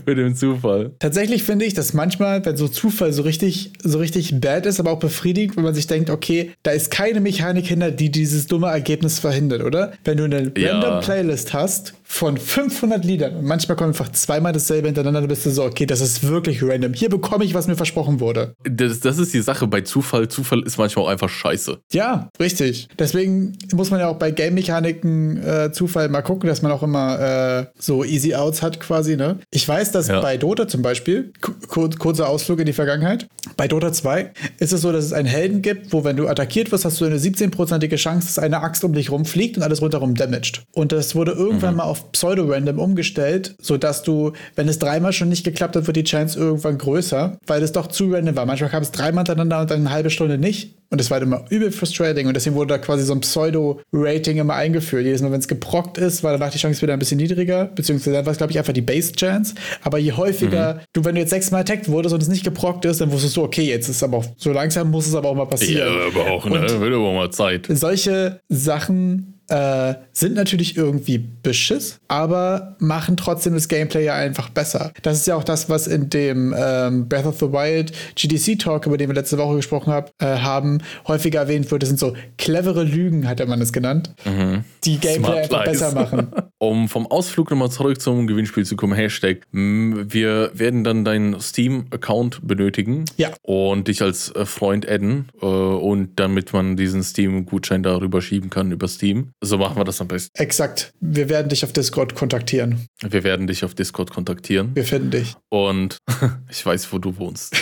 Speaker 1: mit dem Zufall.
Speaker 2: Tatsächlich finde ich, dass manchmal, wenn so Zufall so richtig, so richtig bad ist, aber auch befriedigend, wenn man sich denkt, okay, da ist keine Mechanik hinter, die dieses dumme Ergebnis verhindert, oder? Wenn du eine
Speaker 1: Ja.
Speaker 2: random Playlist hast von 500 Liedern und manchmal kommt einfach zweimal dasselbe hintereinander, dann bist du so, okay, das ist wirklich random. Hier bekomme ich, was mir versprochen wurde.
Speaker 1: Das, das ist die Sache bei Zufall. Zufall ist manchmal auch einfach scheiße.
Speaker 2: Ja, richtig. Deswegen muss man ja auch bei Game-Mechaniken äh, Zufall mal gucken, dass man auch immer äh, so Easy Outs hat quasi, ne? Ich weiß, dass
Speaker 1: Ja.
Speaker 2: bei Dota zum Beispiel, ku- kurzer Ausflug in die Vergangenheit, bei Dota 2 ist es so, dass es einen Helden gibt, wo wenn du attackiert wirst, hast du eine 17-prozentige Chance, dass eine Axt um dich rumfliegt und alles rundherum damaged. Und das wurde irgendwann mal auf Pseudo-Random umgestellt, sodass du, wenn es dreimal schon nicht geklappt hat, wird die Chance irgendwann größer, weil es doch zu random war. Manchmal kam es dreimal hintereinander und dann eine halbe Stunde nicht. Und das war immer übel frustrating und deswegen wurde da quasi so ein Pseudo-Rating immer eingeführt. Jedes Mal, wenn es geprockt ist, war danach die Chance wieder ein bisschen niedriger, beziehungsweise dann war es, glaube ich, einfach die Base-Chance. Aber je häufiger du, wenn du jetzt sechsmal attackt wurdest und es nicht geprockt ist, dann wusstest du, okay, jetzt ist aber auch, so langsam muss es aber auch mal passieren.
Speaker 1: aber auch, ne? Wird aber mal Zeit.
Speaker 2: Solche Sachen äh, sind natürlich irgendwie beschiss, aber machen trotzdem das Gameplay ja einfach besser. Das ist ja auch das, was in dem ähm, Breath of the Wild GDC Talk, über den wir letzte Woche gesprochen hab, äh, haben, häufiger erwähnt wird. Das sind so clevere Lügen, hat der Mann es genannt, die Gameplay
Speaker 1: Mhm. Smart
Speaker 2: einfach
Speaker 1: Lies.
Speaker 2: besser machen.
Speaker 1: um vom Ausflug nochmal zurück zum Gewinnspiel zu kommen, Hashtag, wir werden dann deinen Steam-Account benötigen
Speaker 2: ja.
Speaker 1: und dich als äh, Freund adden äh, und damit man diesen Steam-Gutschein darüber schieben kann über Steam. So machen wir das am besten.
Speaker 2: Exakt. Wir werden dich auf Discord kontaktieren.
Speaker 1: Wir werden dich auf Discord kontaktieren.
Speaker 2: Wir finden dich.
Speaker 1: Und ich weiß, wo du wohnst.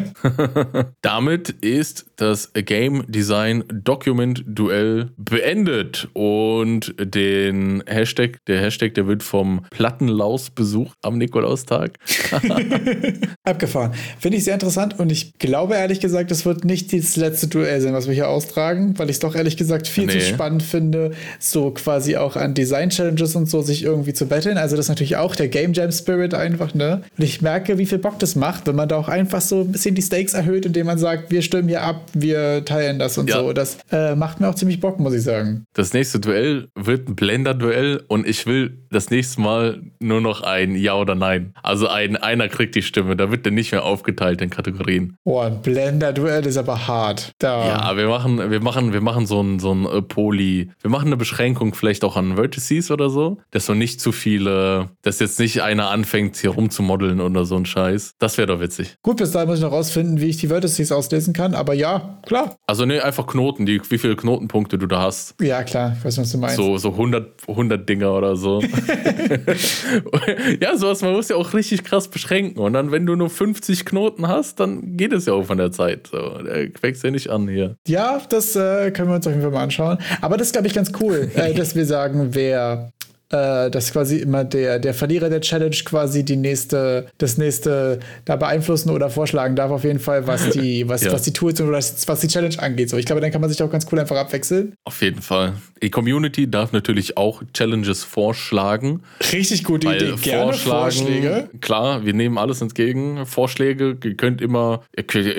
Speaker 1: damit ist das Game Design Document Duell beendet und den Hashtag, der Hashtag, der wird vom Plattenlaus besucht am Nikolaustag.
Speaker 2: Abgefahren. Finde ich sehr interessant und ich glaube ehrlich gesagt, es wird nicht das letzte Duell sein, was wir hier austragen, weil ich es doch ehrlich gesagt viel nee. zu spannend finde, so quasi auch an Design-Challenges und so sich irgendwie zu betteln. Also das ist natürlich auch der Game Jam Spirit einfach, ne? Und ich merke, wie viel Bock das macht, wenn man da auch einfach so ein bisschen die Stakes erhöht, indem man sagt, wir stimmen hier ab, wir teilen das und ja. so. Das äh, macht mir auch ziemlich Bock, muss ich sagen.
Speaker 1: Das nächste Duell wird ein Blender-Duell und ich will das nächste Mal nur noch ein Ja oder Nein. Also ein einer kriegt die Stimme, da wird der nicht mehr aufgeteilt in Kategorien.
Speaker 2: Boah, ein Blender-Duell ist aber hart. Da.
Speaker 1: Ja, wir machen, wir machen, wir machen so ein, so ein äh, Poly. Wir machen eine Beschränkung vielleicht auch an Vertices oder so, dass so nicht zu viele, dass jetzt nicht einer anfängt, hier rumzumodeln oder so ein Scheiß. Das wäre doch witzig.
Speaker 2: Gut, bis dahin muss ich noch rausfinden, wie ich die Vertices auslesen kann, aber ja, klar.
Speaker 1: Also ne, einfach Knoten, die, wie viele Knotenpunkte du da hast.
Speaker 2: Ja, klar, ich weiß, was du meinst.
Speaker 1: So, so 100, 100 Dinger oder so. ja, sowas, man muss ja auch richtig krass beschränken. Und dann, wenn du nur 50 Knoten hast, dann geht es ja auch von der Zeit. So, der wächst ja nicht an hier.
Speaker 2: Ja, das äh, können wir uns auf jeden Fall mal anschauen. Aber das ist, glaube ich, ganz cool, äh, dass wir sagen, wer äh, dass quasi immer der, der Verlierer der Challenge quasi die nächste, das nächste da beeinflussen oder vorschlagen darf, auf jeden Fall, was die, was, ja. was die Tools oder was die Challenge angeht. So, ich glaube, dann kann man sich auch ganz cool einfach abwechseln.
Speaker 1: Auf jeden Fall. Die Community darf natürlich auch Challenges vorschlagen.
Speaker 2: Richtig gute Idee. Gerne Vorschläge.
Speaker 1: Klar, wir nehmen alles entgegen. Vorschläge, ihr könnt immer,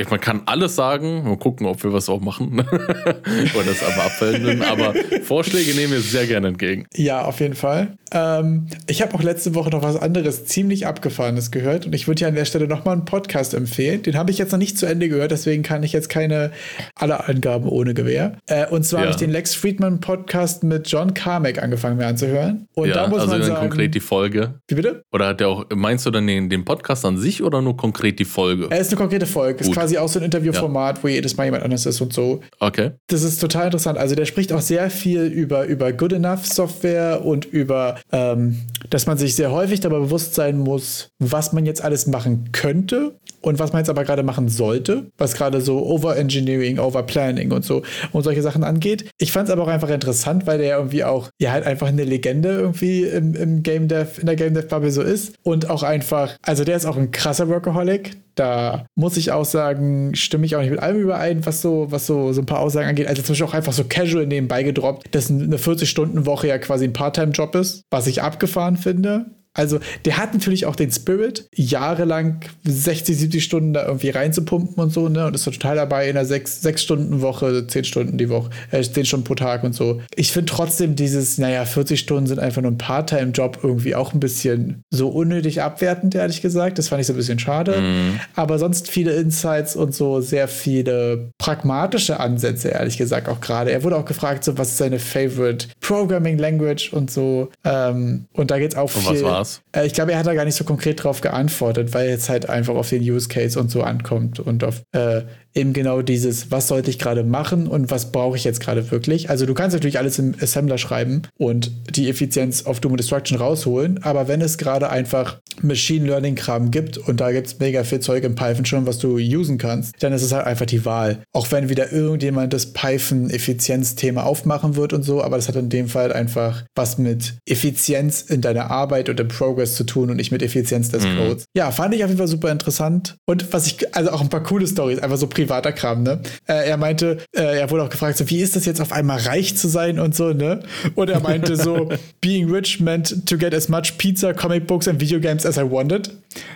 Speaker 1: man kann alles sagen. Mal gucken, ob wir was auch machen. oder das aber abwenden. Aber Vorschläge nehmen wir sehr gerne entgegen.
Speaker 2: Ja, auf jeden Fall. Ähm, ich habe auch letzte Woche noch was anderes ziemlich abgefahrenes gehört und ich würde ja an der Stelle nochmal einen Podcast empfehlen. Den habe ich jetzt noch nicht zu Ende gehört, deswegen kann ich jetzt keine alle Angaben ohne Gewähr. Äh, und zwar ja. habe ich den Lex Friedman Podcast mit John Carmack angefangen mir anzuhören. Und
Speaker 1: ja,
Speaker 2: da muss
Speaker 1: also
Speaker 2: man sagen,
Speaker 1: konkret die Folge.
Speaker 2: Wie bitte?
Speaker 1: Oder hat der auch, meinst du dann den, den Podcast an sich oder nur konkret die Folge?
Speaker 2: Er ist eine konkrete Folge. Gut. Ist quasi auch so ein Interviewformat, ja. wo jedes Mal jemand anders ist und so.
Speaker 1: Okay.
Speaker 2: Das ist total interessant. Also der spricht auch sehr viel über, über Good Enough Software und über ähm, dass man sich sehr häufig dabei bewusst sein muss, was man jetzt alles machen könnte und was man jetzt aber gerade machen sollte, was gerade so Overengineering, Overplanning und so und solche Sachen angeht. Ich fand es aber auch einfach interessant, weil der irgendwie auch, ja, halt einfach eine Legende irgendwie im, im Game Dev, in der Game Dev Bubble so ist und auch einfach, also der ist auch ein krasser Workaholic. Da muss ich auch sagen, stimme ich auch nicht mit allem überein, was so, was so, so ein paar Aussagen angeht. Also zum Beispiel auch einfach so casual nebenbei gedroppt, dass eine 40-Stunden-Woche ja quasi ein Part-Time-Job ist, was ich abgefahren finde. Also, der hat natürlich auch den Spirit, jahrelang 60, 70 Stunden da irgendwie reinzupumpen und so, ne? Und ist total dabei in einer 6-Stunden-Woche, 10 Stunden die Woche, äh, 10 Stunden pro Tag und so. Ich finde trotzdem dieses, naja, 40 Stunden sind einfach nur ein Part-Time-Job irgendwie auch ein bisschen so unnötig abwertend, ehrlich gesagt. Das fand ich so ein bisschen schade. Mhm. Aber sonst viele Insights und so sehr viele pragmatische Ansätze, ehrlich gesagt, auch gerade. Er wurde auch gefragt, so, was ist seine Favorite Programming Language und so. Ähm, und da geht es auch
Speaker 1: und
Speaker 2: viel.
Speaker 1: Was war war's?
Speaker 2: Äh, ich glaube, er hat da gar nicht so konkret drauf geantwortet, weil jetzt halt einfach auf den Use Case und so ankommt und auf äh, eben genau dieses, was sollte ich gerade machen und was brauche ich jetzt gerade wirklich. Also du kannst natürlich alles im Assembler schreiben und die Effizienz auf Doom Destruction rausholen, aber wenn es gerade einfach Machine Learning Kram gibt und da gibt es mega viel Zeug in Python schon, was du usen kannst, dann ist es halt einfach die Wahl. Auch wenn wieder irgendjemand das Python-Effizienz-Thema aufmachen wird und so, aber das hat in dem Fall einfach was mit Effizienz in deiner Arbeit und im Progress zu tun und nicht mit Effizienz des mhm. Codes. Ja, fand ich auf jeden Fall super interessant und was ich, also auch ein paar coole Stories, einfach so privater Kram, ne? Äh, er meinte, äh, er wurde auch gefragt, so, wie ist das jetzt auf einmal reich zu sein und so, ne? Und er meinte so, being rich meant to get as much pizza, comic books and video games as I wanted.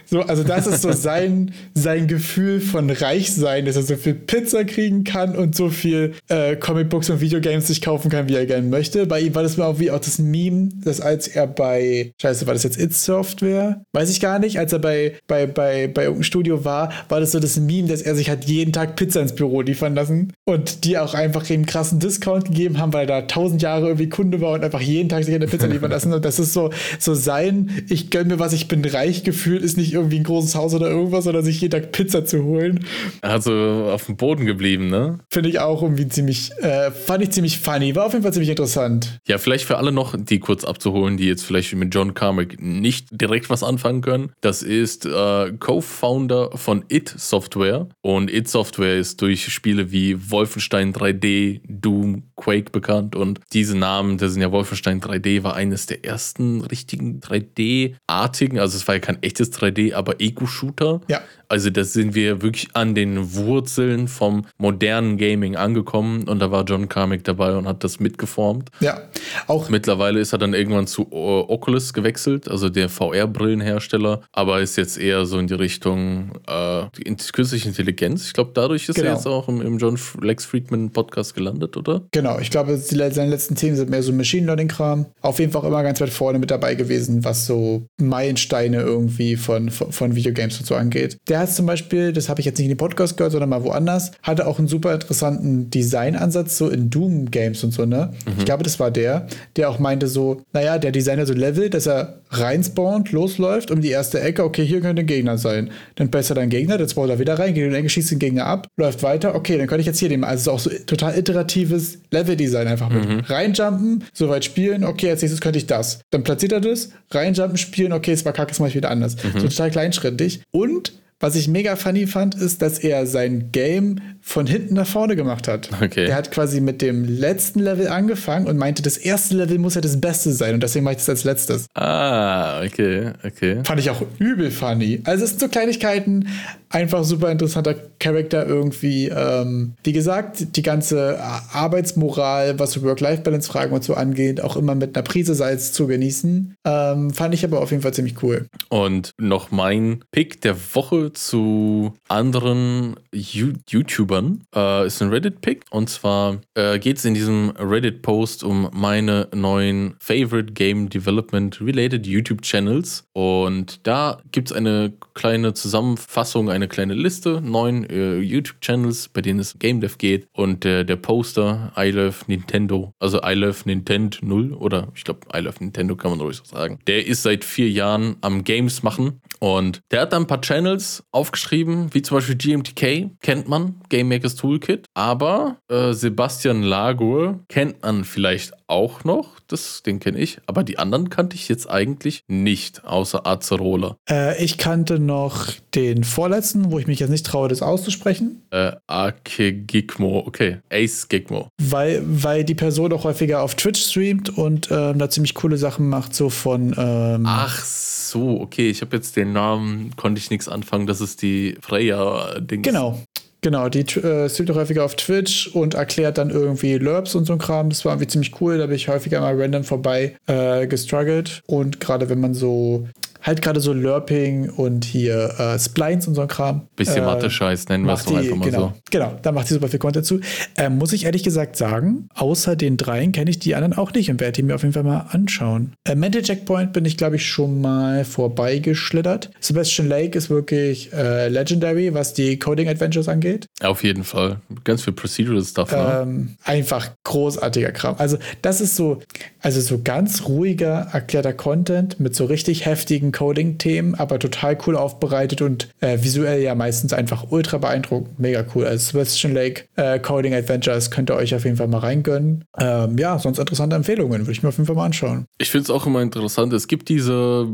Speaker 2: So, also das ist so sein, sein Gefühl von Reichsein, dass er so viel Pizza kriegen kann und so viel äh, Comicbooks und Videogames sich kaufen kann, wie er gerne möchte. Bei ihm war das mal auch wie auch das Meme, dass als er bei, scheiße, war das jetzt It Software? Weiß ich gar nicht. Als er bei, bei, bei, bei irgendeinem Studio war, war das so das Meme, dass er sich hat jeden Tag Pizza ins Büro liefern lassen und die auch einfach einen krassen Discount gegeben haben, weil er da tausend Jahre irgendwie Kunde war und einfach jeden Tag sich eine Pizza liefern lassen. Und das ist so, so sein, ich gönne mir was, ich bin reich gefühlt, ist nicht irgendwie ein großes Haus oder irgendwas, sondern sich jeden Tag Pizza zu holen.
Speaker 1: Also auf dem Boden geblieben, ne?
Speaker 2: Finde ich auch irgendwie ziemlich, äh, fand ich ziemlich funny, war auf jeden Fall ziemlich interessant.
Speaker 1: Ja, vielleicht für alle noch, die kurz abzuholen, die jetzt vielleicht mit John Carmack nicht direkt was anfangen können. Das ist äh, Co-Founder von It Software und It Software ist durch Spiele wie Wolfenstein 3D, Doom, Quake bekannt und diese Namen, das sind ja Wolfenstein 3D, war eines der ersten richtigen 3D-artigen, also es war ja kein echtes 3D, aber Ego-Shooter.
Speaker 2: Ja.
Speaker 1: Also da sind wir wirklich an den Wurzeln vom modernen Gaming angekommen und da war John Carmack dabei und hat das mitgeformt.
Speaker 2: Ja, auch.
Speaker 1: Mittlerweile ist er dann irgendwann zu Oculus gewechselt, also der VR-Brillenhersteller, aber ist jetzt eher so in die Richtung äh, die künstliche Intelligenz. Ich glaube, dadurch ist genau. er jetzt auch im, im, John Lex Friedman Podcast gelandet, oder?
Speaker 2: Genau, ich glaube, seine letzten Themen sind mehr so Machine Learning-Kram. Auf jeden Fall immer ganz weit vorne mit dabei gewesen, was so Meilensteine irgendwie von, von, von Videogames und so angeht. Der hat zum Beispiel, das habe ich jetzt nicht in den Podcast gehört, sondern mal woanders, hatte auch einen super interessanten Designansatz so in Doom-Games und so, ne? Mhm. Ich glaube, das war der, der auch meinte so, naja, der Designer so Level, dass er reinspawnt, losläuft um die erste Ecke, okay, hier könnte ein Gegner sein. Dann besser dein Gegner, dann spawnt er wieder rein, geht in die Ecke, schießt den Gegner ab, läuft weiter, okay, dann könnte ich jetzt hier nehmen. Also auch so total iteratives Level-Design einfach mit. Mhm. Reinjumpen, soweit spielen, okay, als nächstes könnte ich das. Dann platziert er das, reinjumpen, spielen, okay, es war kacke, das mache ich wieder anders. Mhm. So total kleinschrittig. Und was ich mega funny fand, ist, dass er sein Game von hinten nach vorne gemacht hat.
Speaker 1: Okay.
Speaker 2: Er hat quasi mit dem letzten Level angefangen und meinte, das erste Level muss ja das Beste sein und deswegen mache ich das als letztes.
Speaker 1: Ah, okay, okay.
Speaker 2: Fand ich auch übel funny. Also es sind so Kleinigkeiten, einfach super interessanter Charakter irgendwie. Ähm, wie gesagt, die ganze Arbeitsmoral, was Work-Life-Balance-Fragen und so angeht, auch immer mit einer Prise Salz zu genießen. Ähm, fand ich aber auf jeden Fall ziemlich cool.
Speaker 1: Und noch mein Pick der Woche zu anderen YouTubern äh, ist ein Reddit-Pick. Und zwar äh, geht es in diesem Reddit-Post um meine neuen Favorite Game Development Related YouTube-Channels. Und da gibt es eine kleine Zusammenfassung, eine kleine Liste, neun äh, YouTube-Channels, bei denen es Game Dev geht. Und der Poster I Love Nintendo, also I Love Nintendo 0 oder ich glaube I Love Nintendo kann man ruhig so sagen. Der ist seit vier Jahren am Games machen und der hat da ein paar Channels aufgeschrieben, wie zum Beispiel GMTK, kennt man, Game Makers Toolkit. Aber äh, Sebastian Lagur kennt man vielleicht auch noch, das, den kenne ich, aber die anderen kannte ich jetzt eigentlich nicht, außer Azerola.
Speaker 2: Äh, ich kannte noch den vorletzten, wo ich mich jetzt nicht traue, das auszusprechen.
Speaker 1: Äh, Ake Gigmo, okay, Ace Gigmo.
Speaker 2: Weil, weil die Person auch häufiger auf Twitch streamt und ähm, da ziemlich coole Sachen macht, so von. Ähm
Speaker 1: Ach so, okay, ich habe jetzt den Namen, konnte ich nichts anfangen, das ist die Freya-Ding.
Speaker 2: Genau, Genau, die äh, streamt auch häufiger auf Twitch und erklärt dann irgendwie Lurbs und so ein Kram. Das war irgendwie ziemlich cool. Da bin ich häufiger mal random vorbei äh, gestruggelt. Und gerade wenn man so halt gerade so Lurping und hier äh, Splines und so ein Kram.
Speaker 1: Bisschen äh, Mathe-Scheiß nennen wir es doch einfach mal
Speaker 2: genau,
Speaker 1: so.
Speaker 2: Genau, da macht sie super viel Content zu. Ähm, muss ich ehrlich gesagt sagen, außer den dreien kenne ich die anderen auch nicht und werde die mir auf jeden Fall mal anschauen. Äh, Mental Checkpoint bin ich, glaube ich, schon mal vorbeigeschlittert. Sebastian Lake ist wirklich äh, legendary, was die Coding Adventures angeht.
Speaker 1: Auf jeden Fall. Ganz viel Procedural Stuff.
Speaker 2: Ne? Ähm, einfach großartiger Kram. Also, das ist so, also so ganz ruhiger, erklärter Content mit so richtig heftigen Coding-Themen, aber total cool aufbereitet und äh, visuell ja meistens einfach ultra beeindruckend. Mega cool. Also Sebastian Lake äh, Coding Adventures könnt ihr euch auf jeden Fall mal reingönnen. Ähm, ja, sonst interessante Empfehlungen, würde ich mir auf jeden Fall mal anschauen.
Speaker 1: Ich finde es auch immer interessant. Es gibt diese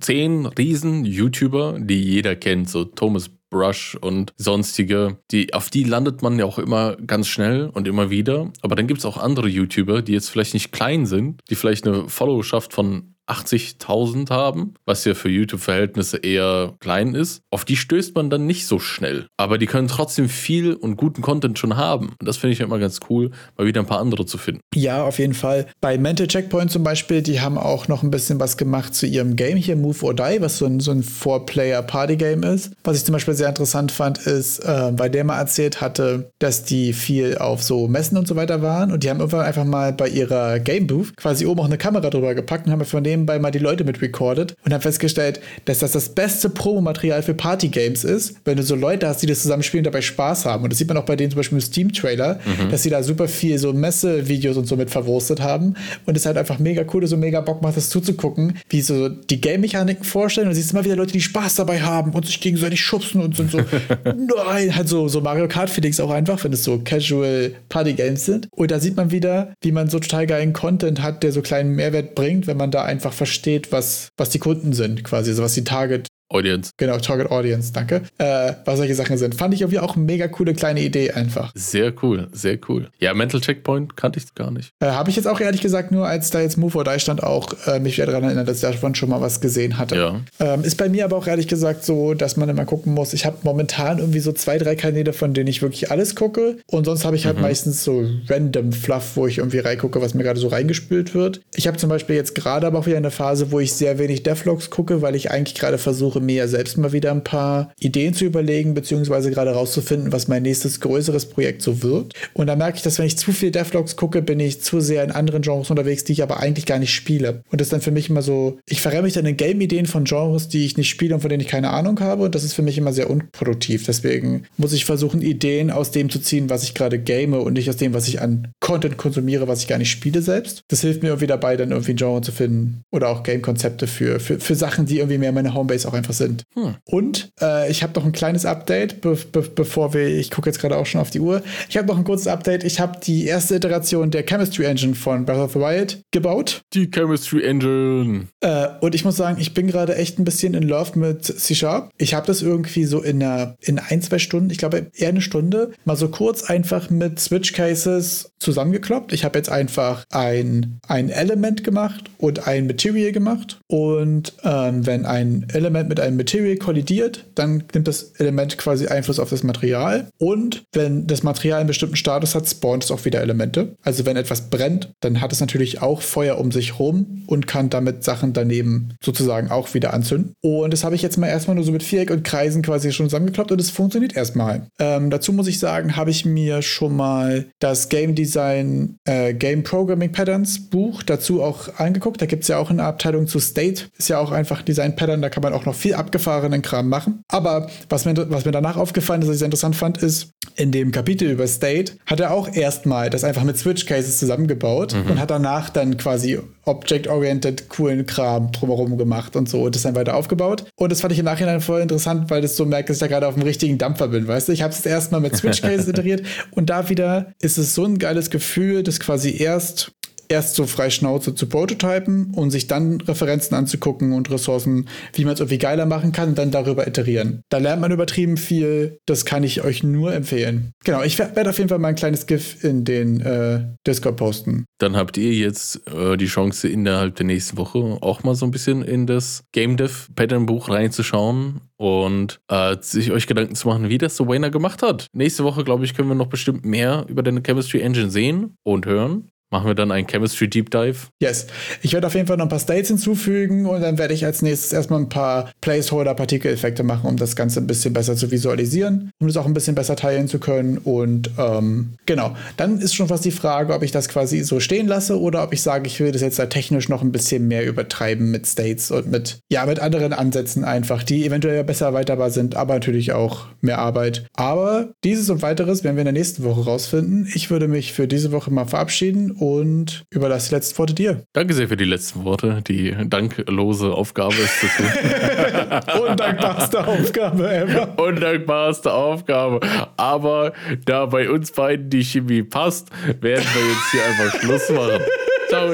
Speaker 1: zehn riesen YouTuber, die jeder kennt, so Thomas Brush und sonstige, die, auf die landet man ja auch immer ganz schnell und immer wieder. Aber dann gibt es auch andere YouTuber, die jetzt vielleicht nicht klein sind, die vielleicht eine Followerschaft von 80.000 haben, was ja für YouTube-Verhältnisse eher klein ist. Auf die stößt man dann nicht so schnell. Aber die können trotzdem viel und guten Content schon haben. Und das finde ich immer ganz cool, mal wieder ein paar andere zu finden.
Speaker 2: Ja, auf jeden Fall. Bei Mental Checkpoint zum Beispiel, die haben auch noch ein bisschen was gemacht zu ihrem Game hier, Move or Die, was so ein, so ein Four-Player-Party-Game ist. Was ich zum Beispiel sehr interessant fand, ist, äh, bei der mal erzählt hatte, dass die viel auf so Messen und so weiter waren und die haben irgendwann einfach mal bei ihrer Game Booth quasi oben auch eine Kamera drüber gepackt und haben von nebenbei mal die Leute mit recorded und haben festgestellt, dass das das beste Promomaterial für Party-Games ist, wenn du so Leute hast, die das zusammenspielen und dabei Spaß haben. Und das sieht man auch bei denen zum Beispiel im Steam-Trailer, mhm. dass sie da super viel so Messe-Videos und so mit verwurstet haben und es halt einfach mega cool, so mega Bock macht, das zuzugucken, wie so die Game-Mechaniken vorstellen und siehst immer wieder Leute, die Spaß dabei haben und sich gegenseitig schubsen und sind so, nein, halt so, so Mario Kart-Feelings auch einfach, wenn es so Casual Party-Games sind. Und da sieht man wieder, wie man so total geilen Content hat, der so kleinen Mehrwert bringt, wenn man da einfach versteht, was, was die Kunden sind, quasi, also was die Target
Speaker 1: Audience.
Speaker 2: Genau, Target Audience, danke. Äh, was solche Sachen sind. Fand ich irgendwie auch eine mega coole kleine Idee einfach.
Speaker 1: Sehr cool, sehr cool. Ja, Mental Checkpoint kannte ich gar nicht.
Speaker 2: Äh, Habe ich jetzt auch ehrlich gesagt nur, als da jetzt Move or Die stand, auch äh, mich wieder daran erinnert, dass ich davon schon mal was gesehen hatte.
Speaker 1: Ja.
Speaker 2: Ähm, ist bei mir aber auch ehrlich gesagt so, dass man immer gucken muss. Ich habe momentan irgendwie so zwei, drei Kanäle, von denen ich wirklich alles gucke. Und sonst habe ich halt mhm. meistens so random Fluff, wo ich irgendwie reingucke, was mir gerade so reingespült wird. Ich habe zum Beispiel jetzt gerade aber auch wieder eine Phase, wo ich sehr wenig Devlogs gucke, weil ich eigentlich gerade versuche, mir selbst mal wieder ein paar Ideen zu überlegen, beziehungsweise gerade rauszufinden, was mein nächstes größeres Projekt so wird. Und da merke ich, dass wenn ich zu viel Devlogs gucke, bin ich zu sehr in anderen Genres unterwegs, die ich aber eigentlich gar nicht spiele. Und das ist dann für mich immer so, ich verrenne mich dann in Game-Ideen von Genres, die ich nicht spiele und von denen ich keine Ahnung habe. Und das ist für mich immer sehr unproduktiv. Deswegen muss ich versuchen, Ideen aus dem zu ziehen, was ich gerade game und nicht aus dem, was ich an Content konsumiere, was ich gar nicht spiele selbst. Das hilft mir irgendwie dabei, dann irgendwie ein Genre zu finden oder auch Game-Konzepte für, für, für Sachen, die irgendwie mehr meine Homebase auch einfach sind. Hm. Und äh, ich habe noch ein kleines Update, be be bevor wir, ich gucke jetzt gerade auch schon auf die Uhr. Ich habe noch ein kurzes Update. Ich habe die erste Iteration der Chemistry Engine von Breath of the Wild gebaut.
Speaker 1: Die Chemistry Engine.
Speaker 2: Äh, und ich muss sagen, ich bin gerade echt ein bisschen in Love mit C-Sharp. Ich habe das irgendwie so in, einer, in ein, zwei Stunden, ich glaube eher eine Stunde, mal so kurz einfach mit Switch Cases zusammengekloppt. Ich habe jetzt einfach ein, ein Element gemacht und ein Material gemacht. Und ähm, wenn ein Element mit einem Material kollidiert, dann nimmt das Element quasi Einfluss auf das Material. Und wenn das Material einen bestimmten Status hat, spawnt es auch wieder Elemente. Also wenn etwas brennt, dann hat es natürlich auch Feuer um sich rum und kann damit Sachen daneben sozusagen auch wieder anzünden. Und das habe ich jetzt mal erstmal nur so mit Viereck und Kreisen quasi schon zusammengekloppt und es funktioniert erstmal. Ähm, dazu muss ich sagen, habe ich mir schon mal das Game Design äh, Game Programming Patterns Buch dazu auch angeguckt. Da gibt es ja auch eine Abteilung zu State. Ist ja auch einfach Design Pattern, da kann man auch noch viel abgefahrenen Kram machen. Aber was mir, was mir danach aufgefallen ist, was ich sehr interessant fand, ist, in dem Kapitel über State hat er auch erstmal das einfach mit Switch Cases zusammengebaut mhm. und hat danach dann quasi Object-Oriented coolen Kram drumherum gemacht und so und das dann weiter aufgebaut. Und das fand ich im Nachhinein voll interessant, weil das so merkt, dass ich da gerade auf dem richtigen Dampfer bin, weißt du? Ich habe es erstmal mit Switch Cases iteriert und da wieder ist es so ein geiles Gefühl, das quasi erst erst so frei Schnauze zu prototypen und sich dann Referenzen anzugucken und Ressourcen, wie man es irgendwie geiler machen kann und dann darüber iterieren. Da lernt man übertrieben viel. Das kann ich euch nur empfehlen. Genau, ich werde auf jeden Fall mal ein kleines GIF in den äh, Discord posten.
Speaker 1: Dann habt ihr jetzt äh, die Chance, innerhalb der nächsten Woche auch mal so ein bisschen in das Game Dev Pattern Buch reinzuschauen und äh, sich euch Gedanken zu machen, wie das Wayner gemacht hat. Nächste Woche, glaube ich, können wir noch bestimmt mehr über deine Chemistry Engine sehen und hören. Machen wir dann einen Chemistry Deep Dive?
Speaker 2: Yes. Ich werde auf jeden Fall noch ein paar States hinzufügen und dann werde ich als nächstes erstmal ein paar Placeholder-Partikeleffekte machen, um das Ganze ein bisschen besser zu visualisieren, um das auch ein bisschen besser teilen zu können. Und ähm, genau, dann ist schon fast die Frage, ob ich das quasi so stehen lasse oder ob ich sage, ich will das jetzt da technisch noch ein bisschen mehr übertreiben mit States und mit, ja, mit anderen Ansätzen einfach, die eventuell besser erweiterbar sind, aber natürlich auch mehr Arbeit. Aber dieses und weiteres werden wir in der nächsten Woche rausfinden. Ich würde mich für diese Woche mal verabschieden und überlasse die letzten Worte dir.
Speaker 1: Danke sehr für die letzten Worte. Die danklose Aufgabe ist zu
Speaker 2: tun. Undankbarste Aufgabe ever.
Speaker 1: Undankbarste Aufgabe. Aber da bei uns beiden die Chemie passt, werden wir jetzt hier einfach Schluss machen. Ciao.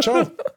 Speaker 1: Ciao.